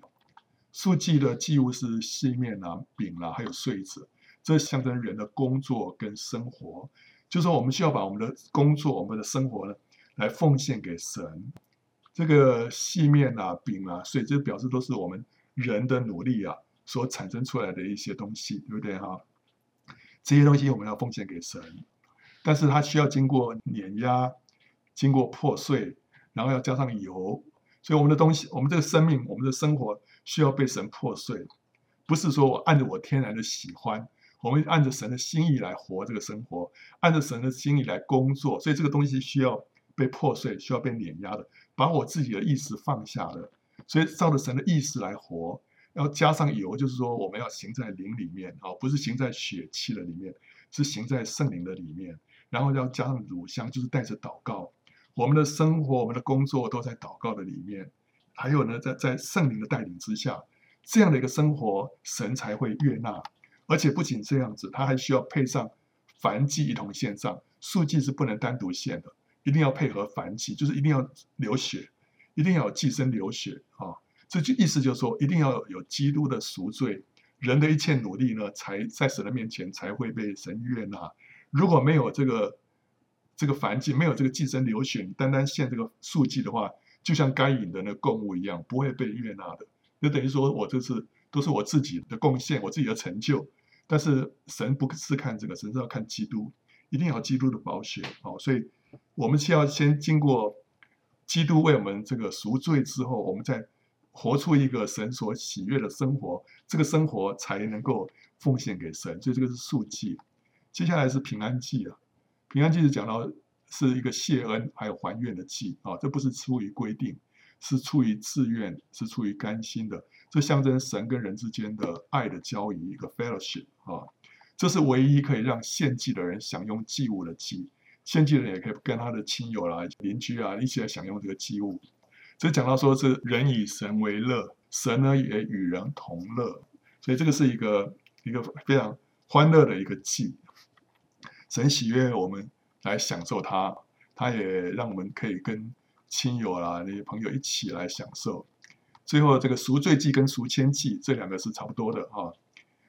素祭的祭物是细面啊、饼啦、啊，还有穗子，这象征人的工作跟生活，就是说我们需要把我们的工作、我们的生活呢来奉献给神。这个细面啊、饼啊，所以这表示都是我们人的努力啊所产生出来的一些东西，对不对哈？这些东西我们要奉献给神，但是它需要经过碾压、经过破碎，然后要加上油，所以我们的东西、我们这个生命、我们的生活需要被神破碎，不是说我按着我天然的喜欢，我们按着神的心意来活这个生活，按着神的心意来工作，所以这个东西需要被破碎，需要被碾压的。把我自己的意识放下了，所以照着神的意识来活，要加上油，就是说我们要行在灵里面啊，不是行在血气的里面，是行在圣灵的里面。然后要加上乳香，就是带着祷告，我们的生活、我们的工作都在祷告的里面。还有呢，在在圣灵的带领之下，这样的一个生活，神才会悦纳。而且不仅这样子，他还需要配上凡祭一同献上，素祭是不能单独献的。一定要配合凡祭，就是一定要流血，一定要有祭牲流血啊！这就意思就是说，一定要有基督的赎罪，人的一切努力呢，才在神的面前才会被神悦纳。如果没有这个这个燔祭，没有这个寄生流血，你单单献这个素祭的话，就像该隐的那供物一样，不会被悦纳的。就等于说我这是都是我自己的贡献，我自己的成就。但是神不是看这个，神是要看基督，一定要基督的宝血哦，所以。我们需要先经过基督为我们这个赎罪之后，我们再活出一个神所喜悦的生活，这个生活才能够奉献给神。所以这个是素祭。接下来是平安祭啊，平安祭是讲到是一个谢恩还有还愿的祭啊，这不是出于规定，是出于自愿，是出于甘心的。这象征神跟人之间的爱的交谊，一个 fellowship 啊，这是唯一可以让献祭的人享用祭物的祭。献祭人也可以跟他的亲友啦、邻居啊一起来享用这个祭物。这讲到说是人以神为乐，神呢也与人同乐，所以这个是一个一个非常欢乐的一个祭。神喜悦我们来享受它，他也让我们可以跟亲友啦那些朋友一起来享受。最后这个赎罪祭跟赎愆祭这两个是差不多的哈。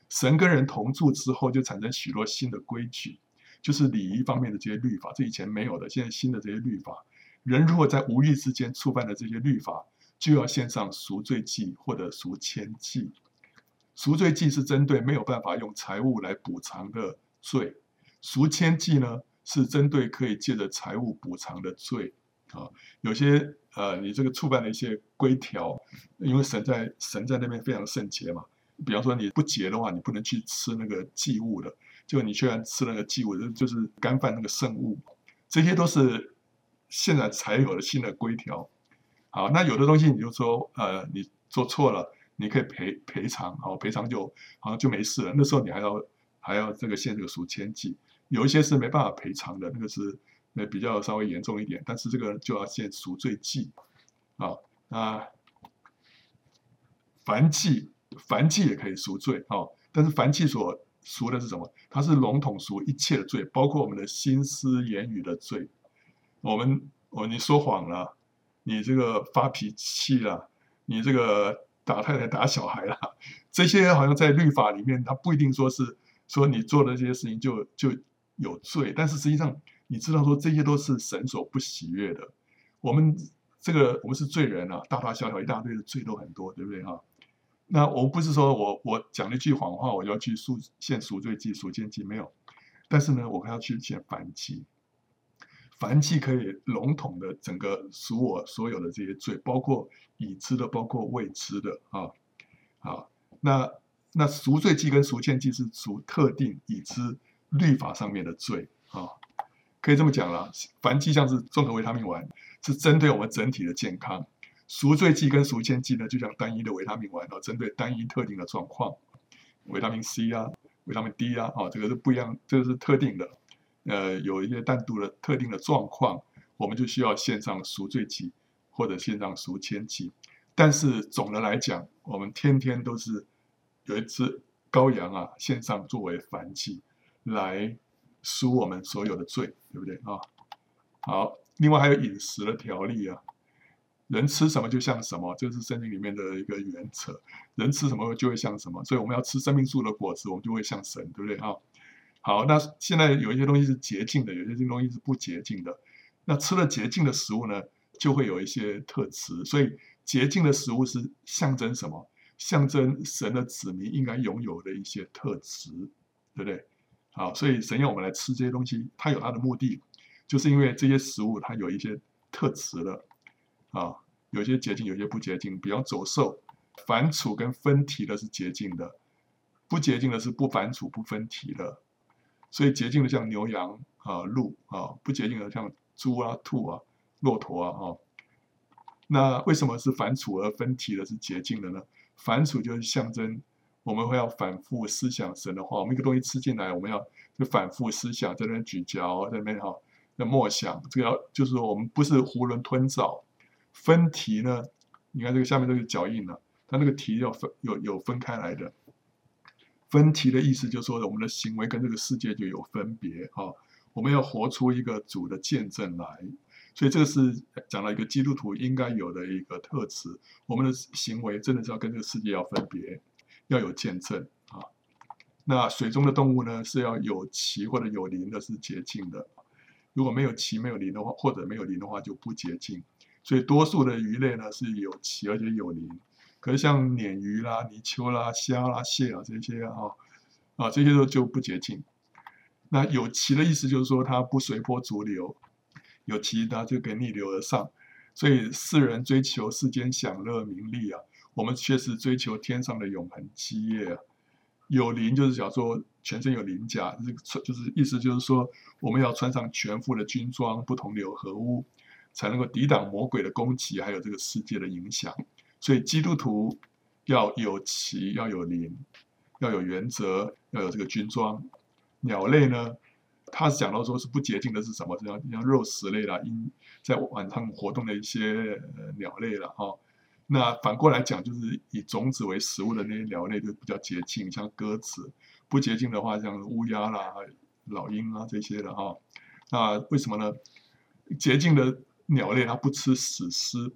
神跟人同住之后，就产生许多新的规矩。就是礼仪方面的这些律法，这以前没有的，现在新的这些律法，人如果在无意之间触犯了这些律法，就要献上赎罪祭或者赎愆祭。赎罪祭是针对没有办法用财物来补偿的罪，赎愆祭呢是针对可以借着财务补偿的罪。啊，有些呃，你这个触犯了一些规条，因为神在神在那边非常圣洁嘛，比方说你不洁的话，你不能去吃那个祭物的。就你居然吃那个祭物，就是干犯那个圣物，这些都是现在才有的新的规条。好，那有的东西你就说，呃，你做错了，你可以赔赔偿，好，赔偿就好像就没事了。那时候你还要还要这个献这个赎愆祭，有一些是没办法赔偿的，那个是那比较稍微严重一点，但是这个就要先赎罪祭。啊，啊燔祭燔祭也可以赎罪，啊，但是燔祭所赎的是什么？它是笼统赎一切的罪，包括我们的心思言语的罪。我们，哦，你说谎了，你这个发脾气了，你这个打太太打小孩了，这些好像在律法里面，它不一定说是说你做的这些事情就就有罪，但是实际上你知道说这些都是神所不喜悦的。我们这个我们是罪人啊，大大小小一大堆的罪都很多，对不对啊？那我不是说我我讲了一句谎话，我就要去赎献赎罪祭、赎愆祭没有，但是呢，我还要去献燔祭。燔祭可以笼统的整个赎我所有的这些罪，包括已知的，包括未知的啊。好，那那赎罪祭跟赎愆祭是赎特定已知律法上面的罪啊，可以这么讲了。燔祭像是综合维他命丸，是针对我们整体的健康。赎罪剂跟赎愆剂呢，就像单一的维他命丸哦，针对单一特定的状况，维他命 C 啊，维他命 D 啊，哦，这个是不一样，这个是特定的，呃，有一些单独的特定的状况，我们就需要线上赎罪剂或者线上赎愆剂。但是总的来讲，我们天天都是有一只羔羊啊，线上作为凡祭，来赎我们所有的罪，对不对啊？好，另外还有饮食的条例啊，人吃什么就像什么，这是圣经里面的一个原则。人吃什么就会像什么，所以我们要吃生命树的果子，我们就会像神，对不对啊？好，那现在有一些东西是洁净的，有些东西是不洁净的。那吃了洁净的食物呢，就会有一些特质，所以。洁净的食物是象征什么？象征神的子民应该拥有的一些特质，对不对？好，所以神要我们来吃这些东西，它有它的目的，就是因为这些食物它有一些特质的啊，有些洁净，有些不洁净。比方走兽，反刍跟分蹄的是洁净的，不洁净的是不反刍不分蹄的。所以洁净的像牛羊啊、鹿啊，不洁净的像猪啊、兔啊、骆驼啊啊。那为什么是反刍而分蹄的是洁净的呢？反刍就是象征我们会要反复思想神的话。我们一个东西吃进来，我们要就反复思想，在那边咀嚼，在那边哈，在默想。这个要就是说，我们不是囫囵吞枣。分题呢？你看这个下面这个脚印呢，它那个题要分有有分开来的。分题的意思就是说，我们的行为跟这个世界就有分别啊。我们要活出一个主的见证来。所以这个是讲到一个基督徒应该有的一个特质，我们的行为真的是要跟这个世界要分别，要有见证啊。那水中的动物呢，是要有鳍或者有鳞的，是洁净的；如果没有鳍没有鳞的话，或者没有鳞的话就不洁净。所以多数的鱼类呢是有鳍而且有鳞，可是像鲶鱼啦、泥鳅啦、虾啦、蟹啊这些啊啊这些都就不洁净。那有鳍的意思就是说它不随波逐流。有鳍它就可以逆流而上，所以世人追求世间享乐名利啊，我们确实追求天上的永恒基业啊。有鳞就是讲说全身有鳞甲，就是就是意思就是说我们要穿上全副的军装，不同流合污，才能够抵挡魔鬼的攻击，还有这个世界的影响。所以基督徒要有旗，要有鳞，要有原则，要有这个军装。鸟类呢？他是讲到说是不洁净的是什么？像像肉食类啦，因在晚上活动的一些鸟类了哈。那反过来讲，就是以种子为食物的那些鸟类就比较洁净，像鸽子；不洁净的话，像乌鸦啦、老鹰啊这些的哈。那为什么呢？洁净的鸟类它不吃死尸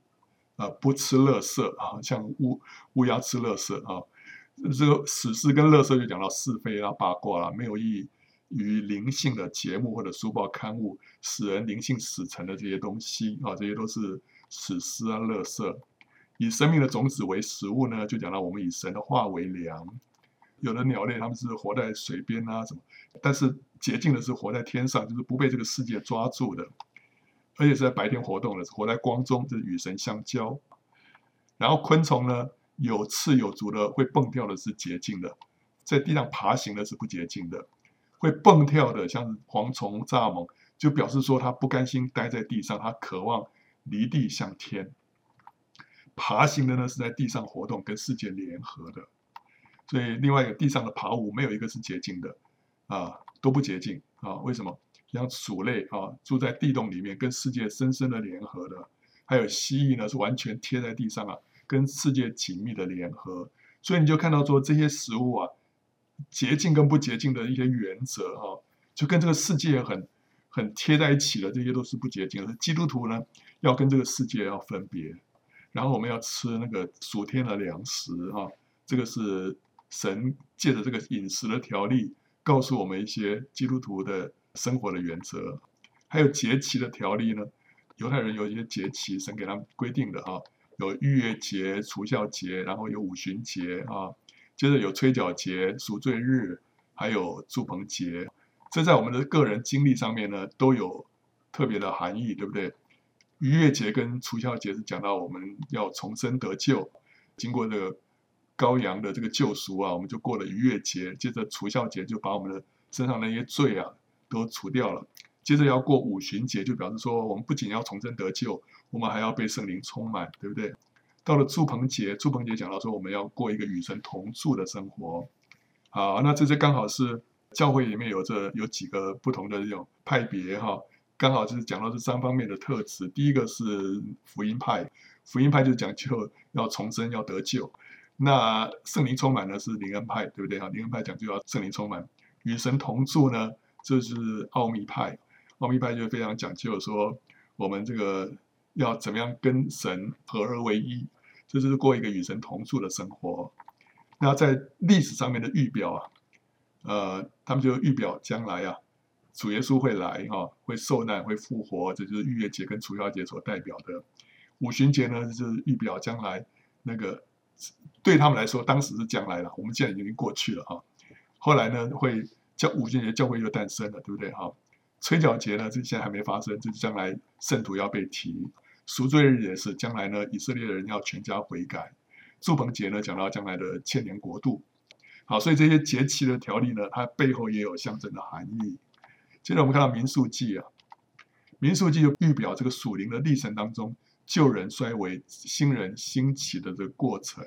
啊，不吃垃圾啊，像乌乌鸦吃垃圾啊。这个死尸跟垃圾就讲到是非啦、八卦啦，没有意义。与灵性的节目或者书报刊物使人灵性死沉的这些东西啊，这些都是死尸啊、垃圾。以生命的种子为食物呢，就讲到我们以神的话为粮。有的鸟类它们是活在水边啊什么，但是洁净的是活在天上，就是不被这个世界抓住的，而且是在白天活动的，活在光中，就是与神相交。然后昆虫呢，有翅有足的会蹦跳的是洁净的，在地上爬行的是不洁净的。会蹦跳的，像蝗虫、蚱蜢，就表示说它不甘心待在地上，它渴望离地向天。爬行的呢，是在地上活动，跟世界联合的。所以另外一个地上的爬物，没有一个是洁净的，啊，都不洁净啊。为什么？像鼠类啊，住在地洞里面，跟世界深深的联合的。还有蜥蜴呢，是完全贴在地上啊，跟世界紧密的联合。所以你就看到说这些食物啊。洁净跟不洁净的一些原则哈，就跟这个世界很很贴在一起的，这些都是不洁净的。基督徒呢，要跟这个世界要分别，然后我们要吃那个属天的粮食啊，这个是神借着这个饮食的条例，告诉我们一些基督徒的生活的原则。还有节期的条例呢，犹太人有一些节期，神给他们规定的哈，有逾越节、除酵节，然后有五旬节啊。接着有吹角节、赎罪日，还有住棚节，这在我们的个人经历上面呢，都有特别的含义，对不对？逾越节跟除酵节是讲到我们要重生得救，经过这个羔羊的这个救赎啊，我们就过了逾越节。接着除酵节就把我们的身上那些罪啊都除掉了。接着要过五旬节，就表示说我们不仅要重生得救，我们还要被圣灵充满，对不对？到了祝棚节，祝棚节讲到说我们要过一个与神同住的生活。好，那这些刚好是教会里面有着有几个不同的这种派别哈，刚好就是讲到这三方面的特质。第一个是福音派，福音派就讲究要重生要得救。那圣灵充满呢是灵恩派，对不对啊？灵恩派讲究要圣灵充满，与神同住呢，这是奥秘派。奥秘派就非常讲究说，我们这个要怎么样跟神合而为一，这就是过一个与神同住的生活。那在历史上面的预表啊，呃，他们就预表将来啊，主耶稣会来哈、会受难，会复活，这就是逾越节跟除酵节所代表的。五旬节呢，就是预表将来那个对他们来说，当时是将来了，我们现在已经过去了哈、后来呢，会叫五旬节教会又诞生了，对不对哈？吹角节呢，这现在还没发生，就是将来圣徒要被提；赎罪日也是将来呢，以色列人要全家悔改；祝棚节呢，讲到将来的千年国度。好，所以这些节期的条例呢，它背后也有象征的含义。接着我们看到民数记啊，民数记就预表这个属灵的历程当中，旧人衰微，新人兴起的这个过程。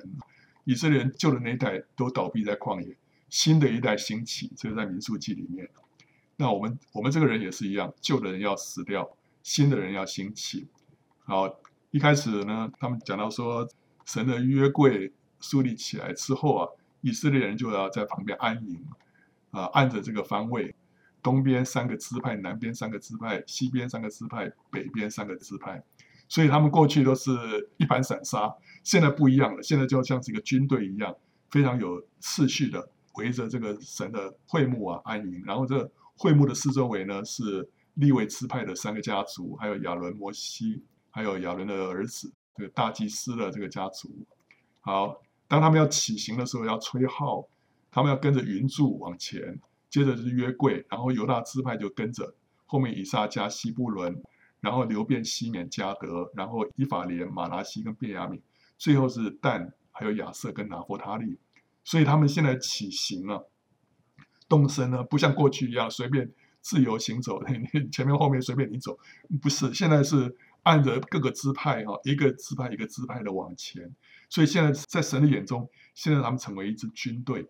以色列人旧的那一代都倒闭在旷野，新的一代兴起，这个在民数记里面。那我们我们这个人也是一样，旧的人要死掉，新的人要兴起。好，一开始呢，他们讲到说，神的约柜树立起来之后啊，以色列人就要在旁边安营，啊，按着这个方位，东边三个支派，南边三个支派，西边三个支派，北边三个支派。所以他们过去都是一盘散沙，现在不一样了，现在就像是一个军队一样，非常有次序的围着这个神的会幕啊安营，然后这。会幕的四周围呢，是利未支派的三个家族，还有亚伦、摩西，还有亚伦的儿子，这个大祭司的这个家族。好，当他们要起行的时候，要吹号，他们要跟着云柱往前，接着就是约柜，然后犹大支派就跟着，后面以撒加、西布伦，然后流便、西缅、迦得，然后以法莲、马拿西跟便雅悯，最后是但，还有亚设跟拿弗他利。所以他们现在起行了。动身呢，不像过去一样随便自由行走，前面后面随便你走，不是，现在是按着各个支派哈，一个支派一个支派的往前，所以现在在神的眼中，现在他们成为一支军队，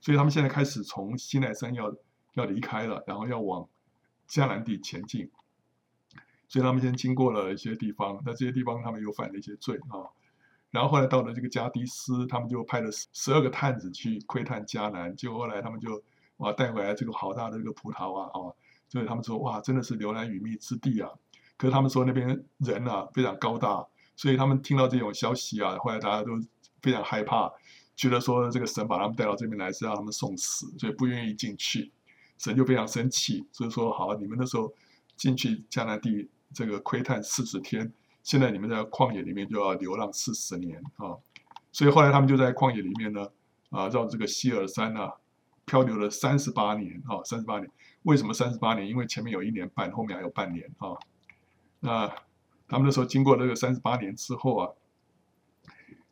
所以他们现在开始从西奈山要要离开了，然后要往迦南地前进，所以他们先经过了一些地方，那这些地方他们又犯了一些罪啊，然后后来到了这个迦低斯，他们就派了十二个探子去窥探迦南，结果后来他们就。哇，带回来这个好大的这个葡萄啊，啊，所以他们说哇，真的是流奶与蜜之地啊。可是他们说那边人啊非常高大，所以他们听到这种消息啊，后来大家都非常害怕，觉得说这个神把他们带到这边来是让他们送死，所以不愿意进去。神就非常生气，所以说好，你们那时候进去迦南地这个窥探四十天，现在你们在旷野里面就要流浪四十年啊。所以后来他们就在旷野里面呢，啊，绕这个西尔山啊。漂流了三十八年，啊，三十八年。为什么三十八年？因为前面有一年半，后面还有半年，啊。那他们那时候经过那个三十八年之后啊，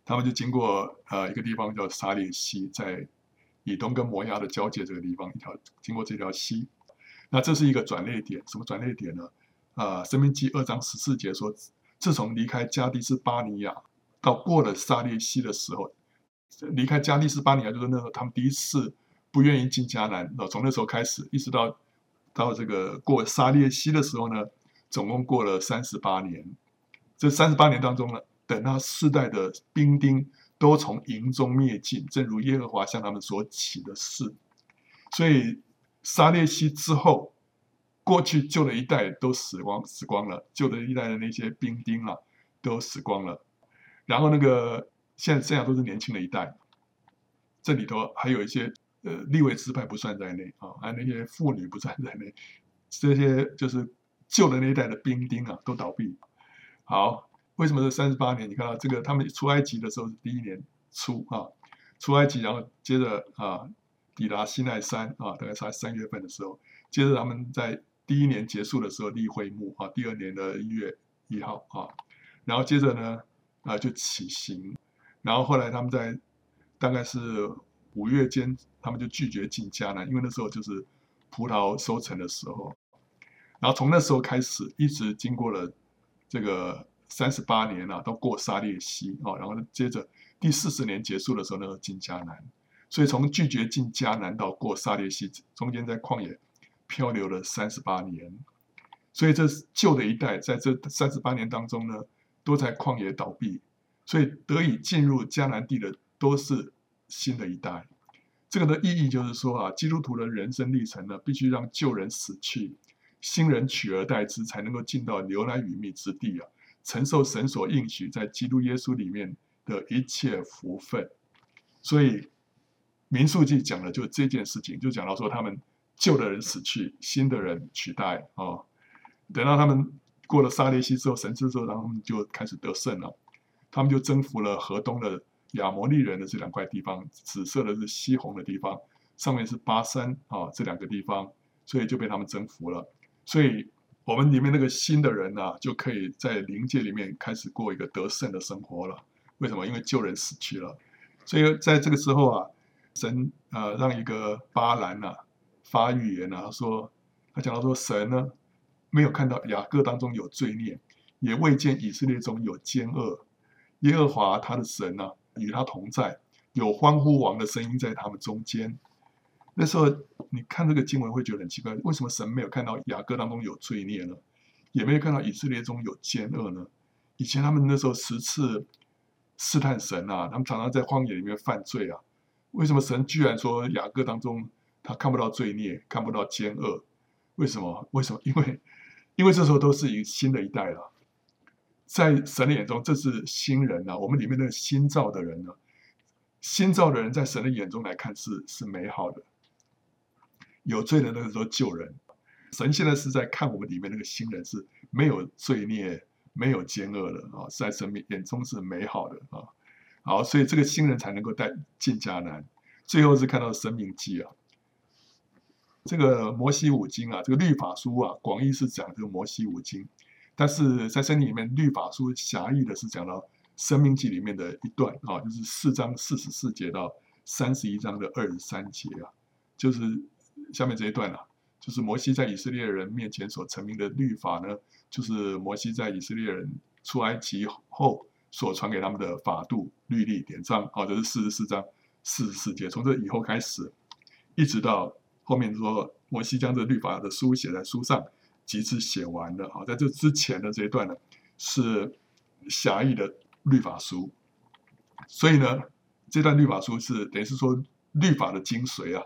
他们就经过呃一个地方叫撒烈溪，在以东跟摩押的交界这个地方，一条经过这条溪。那这是一个转捩点，什么转捩点呢？啊、生，命记二章十四节说，自从离开加低斯巴尼亚到过了撒烈溪的时候，离开加低斯巴尼亚就是那时候他们第一次。不愿意进迦南，从那时候开始，一直到到这个过撒烈溪的时候呢，总共过了三十八年。这三十八年当中呢，等他世代的兵丁都从营中灭尽，正如耶和华向他们所起的誓。所以撒烈西之后，过去旧的一代都死光死光了，旧的一代的那些兵丁啊都死光了。然后那个现在剩下都是年轻的一代，这里头还有一些。呃，立位支派不算在内啊，还有那些妇女不算在内，这些就是旧的那一代的兵丁啊，都倒闭。好，为什么是三十八年？你看到这个，他们出埃及的时候是第一年出啊，出埃及，然后接着啊，抵达西奈山啊，大概在三月份的时候，接着他们在第一年结束的时候立会幕啊，第二年的一月一号啊，然后接着呢啊就起行，然后后来他们在大概是。五月间，他们就拒绝进迦南，因为那时候就是葡萄收成的时候。然后从那时候开始，一直经过了这个三十八年啊，到过撒烈西啊，然后接着第四十年结束的时候呢，进迦南。所以从拒绝进迦南到过撒烈西，中间在旷野漂流了三十八年。所以这旧的一代在这三十八年当中呢，都在旷野倒闭，所以得以进入迦南地的都是新的一代。这个的意义就是说啊，基督徒的人生历程呢，必须让旧人死去，新人取而代之，才能够进到牛奶与蜜之地啊，承受神所应许在基督耶稣里面的一切福分。所以。民数记讲的就是这件事情，就讲到说他们旧的人死去，新的人取代哦。等到他们过了撒烈西之后，神之后，然后他们就开始得胜了。他们就征服了河东的亚摩利人的这两块地方，紫色的是西红的地方，上面是巴山啊这两个地方，所以就被他们征服了。所以我们里面那个新的人呢、啊，就可以在灵界里面开始过一个得胜的生活了。为什么？因为旧人死去了，所以在这个时候啊。神呃，让一个巴兰啊发预言啊，说他讲到说，神呢没有看到雅各当中有罪孽，也未见以色列中有奸恶。耶和华他的神呢、啊、与他同在，有欢呼王的声音在他们中间。那时候你看这个经文会觉得很奇怪，为什么神没有看到雅各当中有罪孽呢？也没有看到以色列中有奸恶呢？以前他们那时候十次试探神啊，他们常常在荒野里面犯罪啊。为什么神居然说雅各当中他看不到罪孽，看不到奸恶？为什么？为什么？因为，因为这时候都是一新的一代了，在神的眼中，这是新人啊。我们里面那个新造的人呢，新造的人在神的眼中来看是是美好的。有罪的那个时候救人，神现在是在看我们里面那个新人是没有罪孽、没有奸恶的啊，在神眼中是美好的啊。好，所以这个新人才能够带进迦南。最后是看到生命记啊，这个摩西五经啊，这个律法书啊，广义是讲这个摩西五经，但是在圣经里面，律法书狭义的是讲到生命记里面的一段啊，就是四章四十四节到三十一章的二十三节啊，就是下面这一段啊，就是摩西在以色列人面前所成名的律法呢，就是摩西在以色列人出埃及后。所传给他们的法度、律例、典章，好，这是四十四章四十四节。从这以后开始，一直到后面说，摩西将这律法的书写在书上，即是写完了。好，在这之前的这一段呢，是狭义的律法书。所以呢，这段律法书是等于是说律法的精髓啊。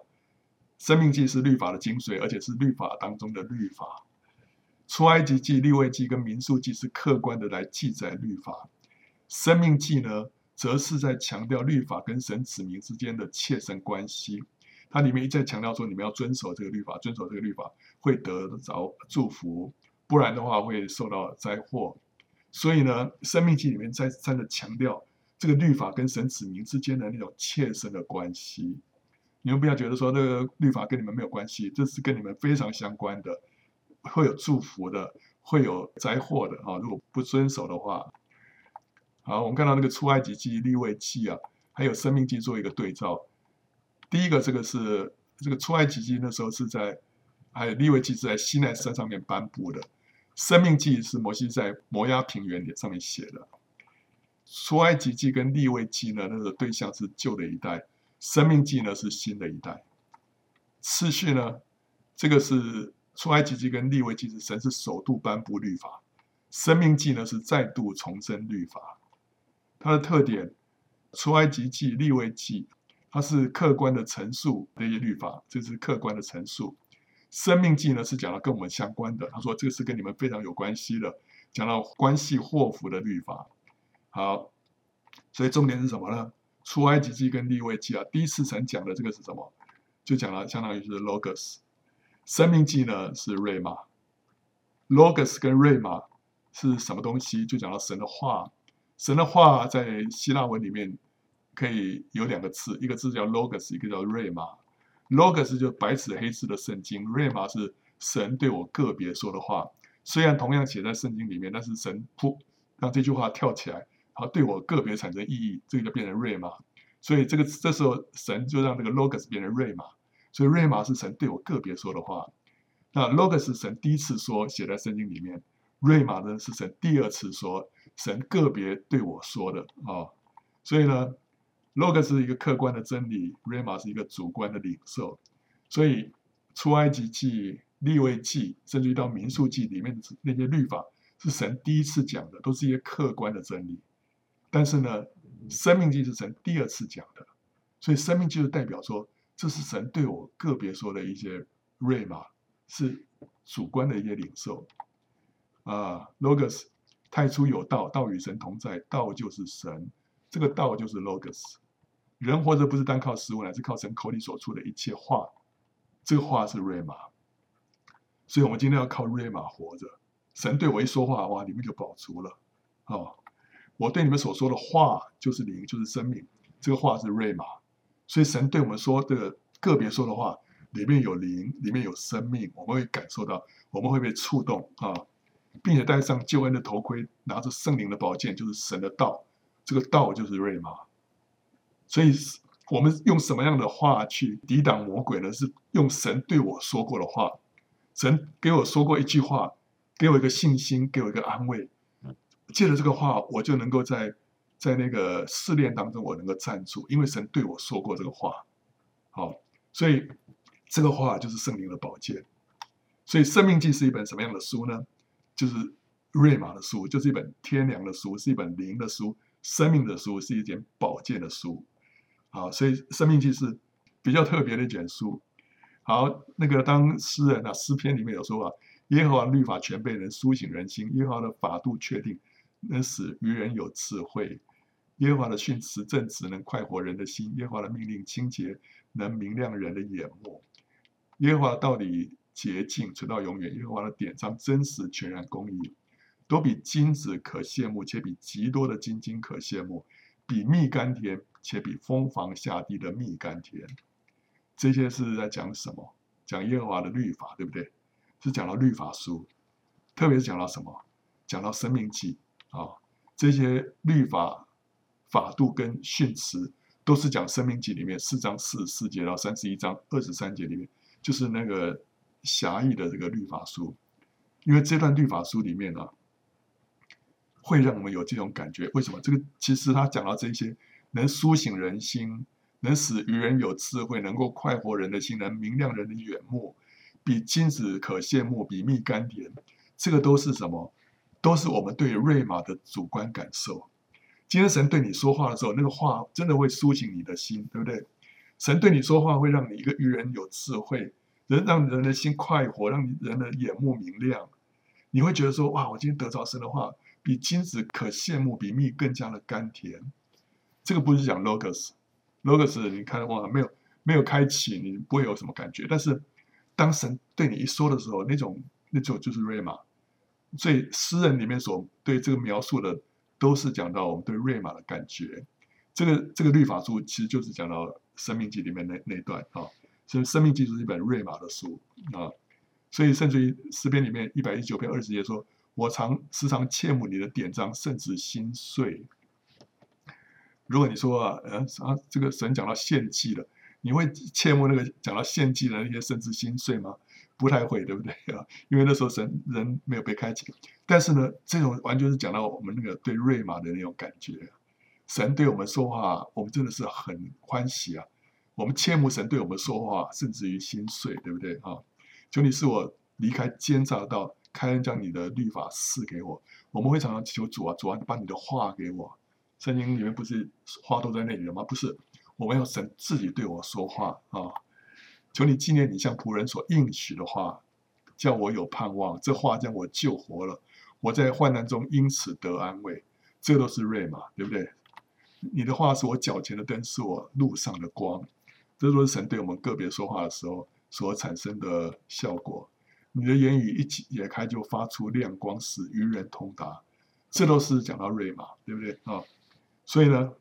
生命记是律法的精髓，而且是律法当中的律法。出埃及记、利未记跟民数记是客观的来记载律法。生命记呢，则是在强调律法跟神子民之间的切身关系。它里面一再强调说，你们要遵守这个律法，遵守这个律法会得着祝福，不然的话会受到灾祸。所以呢，生命记里面再三的强调这个律法跟神子民之间的那种切身的关系。你们不要觉得说那个律法跟你们没有关系，这是跟你们非常相关的，会有祝福的，会有灾祸的啊！如果不遵守的话。好，我们看到那个出埃及记、利未记啊，还有生命记做一个对照。第一个，这个是这个出埃及记那时候是在，还有利未记是在西奈山上面颁布的，生命记是摩西在摩押平原上面写的。出埃及记跟利未记呢，那个对象是旧的一代，生命记呢是新的一代。次序呢，这个是出埃及记跟利未记是神是首度颁布律法，生命记呢是再度重申律法。它的特点，出埃及记、利未记，它是客观的陈述这些律法，这是客观的陈述。生命记呢是讲到跟我们相关的，他说这个是跟你们非常有关系的，讲到关系祸福的律法。好，所以重点是什么呢？出埃及记跟利未记啊，第一次神讲的这个是什么？就讲了相当于是 logos。生命记呢是 rhema。logos 跟 rhema 是什么东西？就讲到神的话。神的话在希腊文里面可以有两个字，一个字叫 logos，一个叫 rhema。logos 就是白纸黑字的圣经，rhema 是神对我个别说的话。虽然同样写在圣经里面，但是神噗让这句话跳起来，好对我个别产生意义，这个就变成瑞玛。所以这个这时候神就让这个 logos 变成瑞玛。所以瑞玛是神对我个别说的话。那 logos 是神第一次说写在圣经里面，瑞玛呢是神第二次说，神个别对我说的啊、所以呢，logos 是一个客观的真理，瑞玛是一个主观的领受。所以出埃及记、利未记，甚至于到民数记里面的那些律法，是神第一次讲的，都是一些客观的真理。但是呢，生命记是神第二次讲的，所以生命记就代表说，这是神对我个别说的一些瑞玛，是主观的一些领受。啊，logos 太初有道，道与神同在，道就是神，这个道就是 logos。人活着不是单靠食物，乃是靠神口里所出的一切话，这个话是瑞玛。所以我们今天要靠瑞玛活着。神对我一说话，哇，你们就饱足了。哦，我对你们所说的话就是灵，就是生命。这个话是瑞玛。所以神对我们说的个别说的话，里面有灵，里面有生命，我们会感受到，我们会被触动啊，并且戴上救恩的头盔，拿着圣灵的宝剑，就是神的道。这个道就是瑞玛。所以，我们用什么样的话去抵挡魔鬼呢？是用神对我说过的话。神给我说过一句话。给我一个信心，给我一个安慰。借着这个话，我就能够在在那个试炼当中，我能够站住，因为神对我说过这个话。好，所以这个话就是圣灵的宝剑。所以《生命记》是一本什么样的书呢？就是瑞玛的书，就是一本天良的书，是一本灵的书，生命的书，是一卷宝剑的书。好，所以《生命记》是比较特别的一卷书。好，那个当诗人啊，诗篇里面有说啊。耶和华律法全备，能苏醒人心；耶和华的法度确定，能使愚人有智慧；耶和华的训词正直，能快活人的心；耶和华的命令清洁，能明亮人的眼目；耶和华的道理洁净，存到永远；耶和华的典章真实，全然公义，都比金子可羡慕，且比极多的金金可羡慕，比蜜甘甜，且比蜂房下滴的蜜甘甜。这些是在讲什么？讲耶和华的律法，对不对？是讲到律法书，特别是讲到什么？讲到生命记啊，这些律法法度跟训词，都是讲申命记里面四章四十四节到三十一章二十三节里面，就是那个狭义的这个律法书。因为这段律法书里面呢、啊，会让我们有这种感觉。为什么？这个其实他讲到这些，能苏醒人心，能使愚人有智慧，能够快活人的心，能明亮人的眼目。比金子可羡慕，比蜜甘甜，这个都是什么？都是我们对瑞玛的主观感受。今天神对你说话的时候，那个话真的会苏醒你的心，对不对？神对你说话，会让你一个愚人有智慧，人让人的心快活，让人的眼目明亮。你会觉得说：哇，我今天得着神的话，比金子可羡慕，比蜜更加的甘甜。这个不是讲 logos，logos 你看哇，没有没有开启，你不会有什么感觉，但是。当神对你一说的时候，那种那种就是瑞玛。所以诗人里面所对这个描述的，都是讲到我们对瑞玛的感觉。这个这个律法书其实就是讲到生命记里面那那段啊，所以生命记是一本瑞玛的书啊。所以甚至于诗篇里面一百一十九篇二十节说：“我常时常切慕你的典章，甚至心碎。”如果你说啊，呃啊，这个神讲到献祭了。你会切慕那个讲到献祭的那些甚至心碎吗？不太会，对不对啊？因为那时候神人没有被开启。但是呢，这种完全是讲到我们那个对瑞玛的那种感觉。神对我们说话，我们真的是很欢喜啊！我们切慕神对我们说话，甚至于心碎，对不对啊？求你使我离开奸诈道，开恩将你的律法赐给我。我们会常常求主啊，主啊，把你的话给我。圣经里面不是话都在那里了吗？不是。我们要神自己对我说话啊！求你纪念你向仆人所应许的话，叫我有盼望。这话将我救活了，我在患难中因此得安慰。这都是瑞玛，对不对？你的话是我脚前的灯，是我路上的光。这都是神对我们个别说话的时候所产生的效果。你的言语一解开，就发出亮光，使愚人通达。这都是讲到瑞玛，对不对啊？所以呢？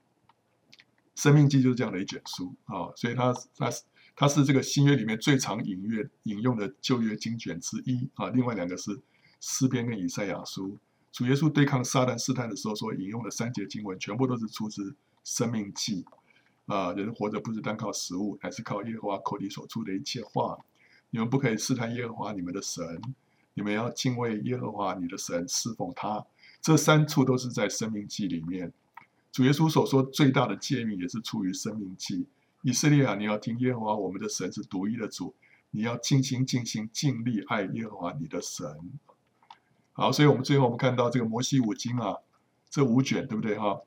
生命记就是这样的一卷书啊、所以它它是它是这个新约里面最常引约引用的旧约经卷之一啊。另外两个是诗篇跟以赛亚书。主耶稣对抗撒旦试探的时候所引用的三节经文，全部都是出自生命记啊。人活着不是单靠食物，乃是靠耶和华口里所出的一切话。你们不可以试探耶和华你们的神，你们要敬畏耶和华你的神，侍奉他。这三处都是在生命记里面。主耶稣所说最大的诫命也是出于生命记。以色列啊，你要听耶和华我们的神是独一的主，你要尽心尽心尽力爱耶和华你的神。好，所以我们最后我们看到这个摩西五经啊，这五卷对不对哈？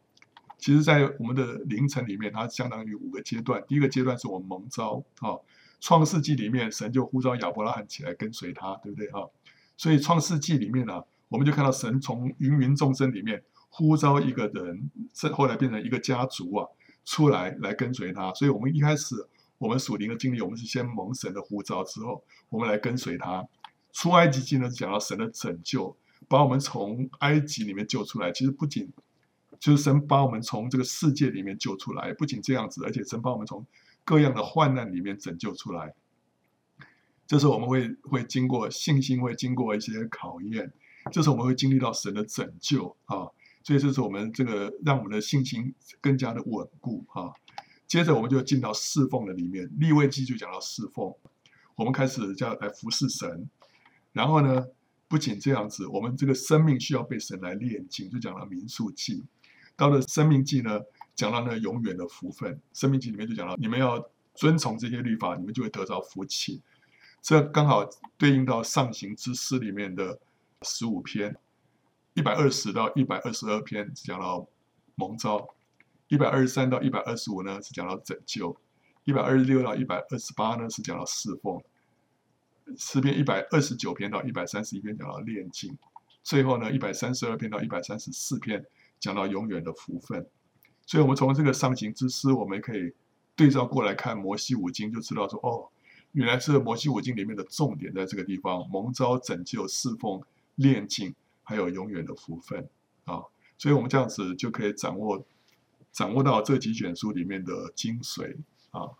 其实，在我们的灵程里面，它相当于五个阶段。第一个阶段是我们蒙召啊，创世纪里面神就呼召亚伯拉罕起来跟随他，对不对哈？所以创世纪里面呢、我们就看到神从芸芸众生里面呼召一个人，是后来变成一个家族啊。出来来跟随他，所以我们一开始我们属灵的经历，我们是先蒙神的呼召之后，我们来跟随他。出埃及记呢，讲到神的拯救，把我们从埃及里面救出来。其实不仅就是神把我们从这个世界里面救出来，不仅这样子，而且神把我们从各样的患难里面拯救出来。这时候我们会会经过信心，会经过一些考验，这时候我们会经历到神的拯救啊。所以这是我们这个让我们的信心更加的稳固哈。接着我们就进到侍奉的里面，立位记就讲到侍奉，我们开始叫来服侍神。然后呢，不仅这样子，我们这个生命需要被神来炼净，就讲到民数记。到了生命记呢，讲到那永远的福分。生命记里面就讲到，你们要遵从这些律法，你们就会得着福气。这刚好对应到上行之诗里面的十五篇。一百二十到一百二十二篇是讲到蒙召，一百二十三到一百二十五呢是讲到拯救，一百二十六到一百二十八呢是讲到侍奉，诗篇一百二十九篇到一百三十一篇讲到炼净，最后呢一百三十二篇到一百三十四篇讲到永远的福分。所以，我们从这个上行之诗，我们可以对照过来看摩西五经，就知道说，哦，原来是摩西五经里面的重点在这个地方：蒙召、拯救、侍奉、炼净。还有永远的福分啊，所以我们这样子就可以掌握掌握到这几卷书里面的精髓啊。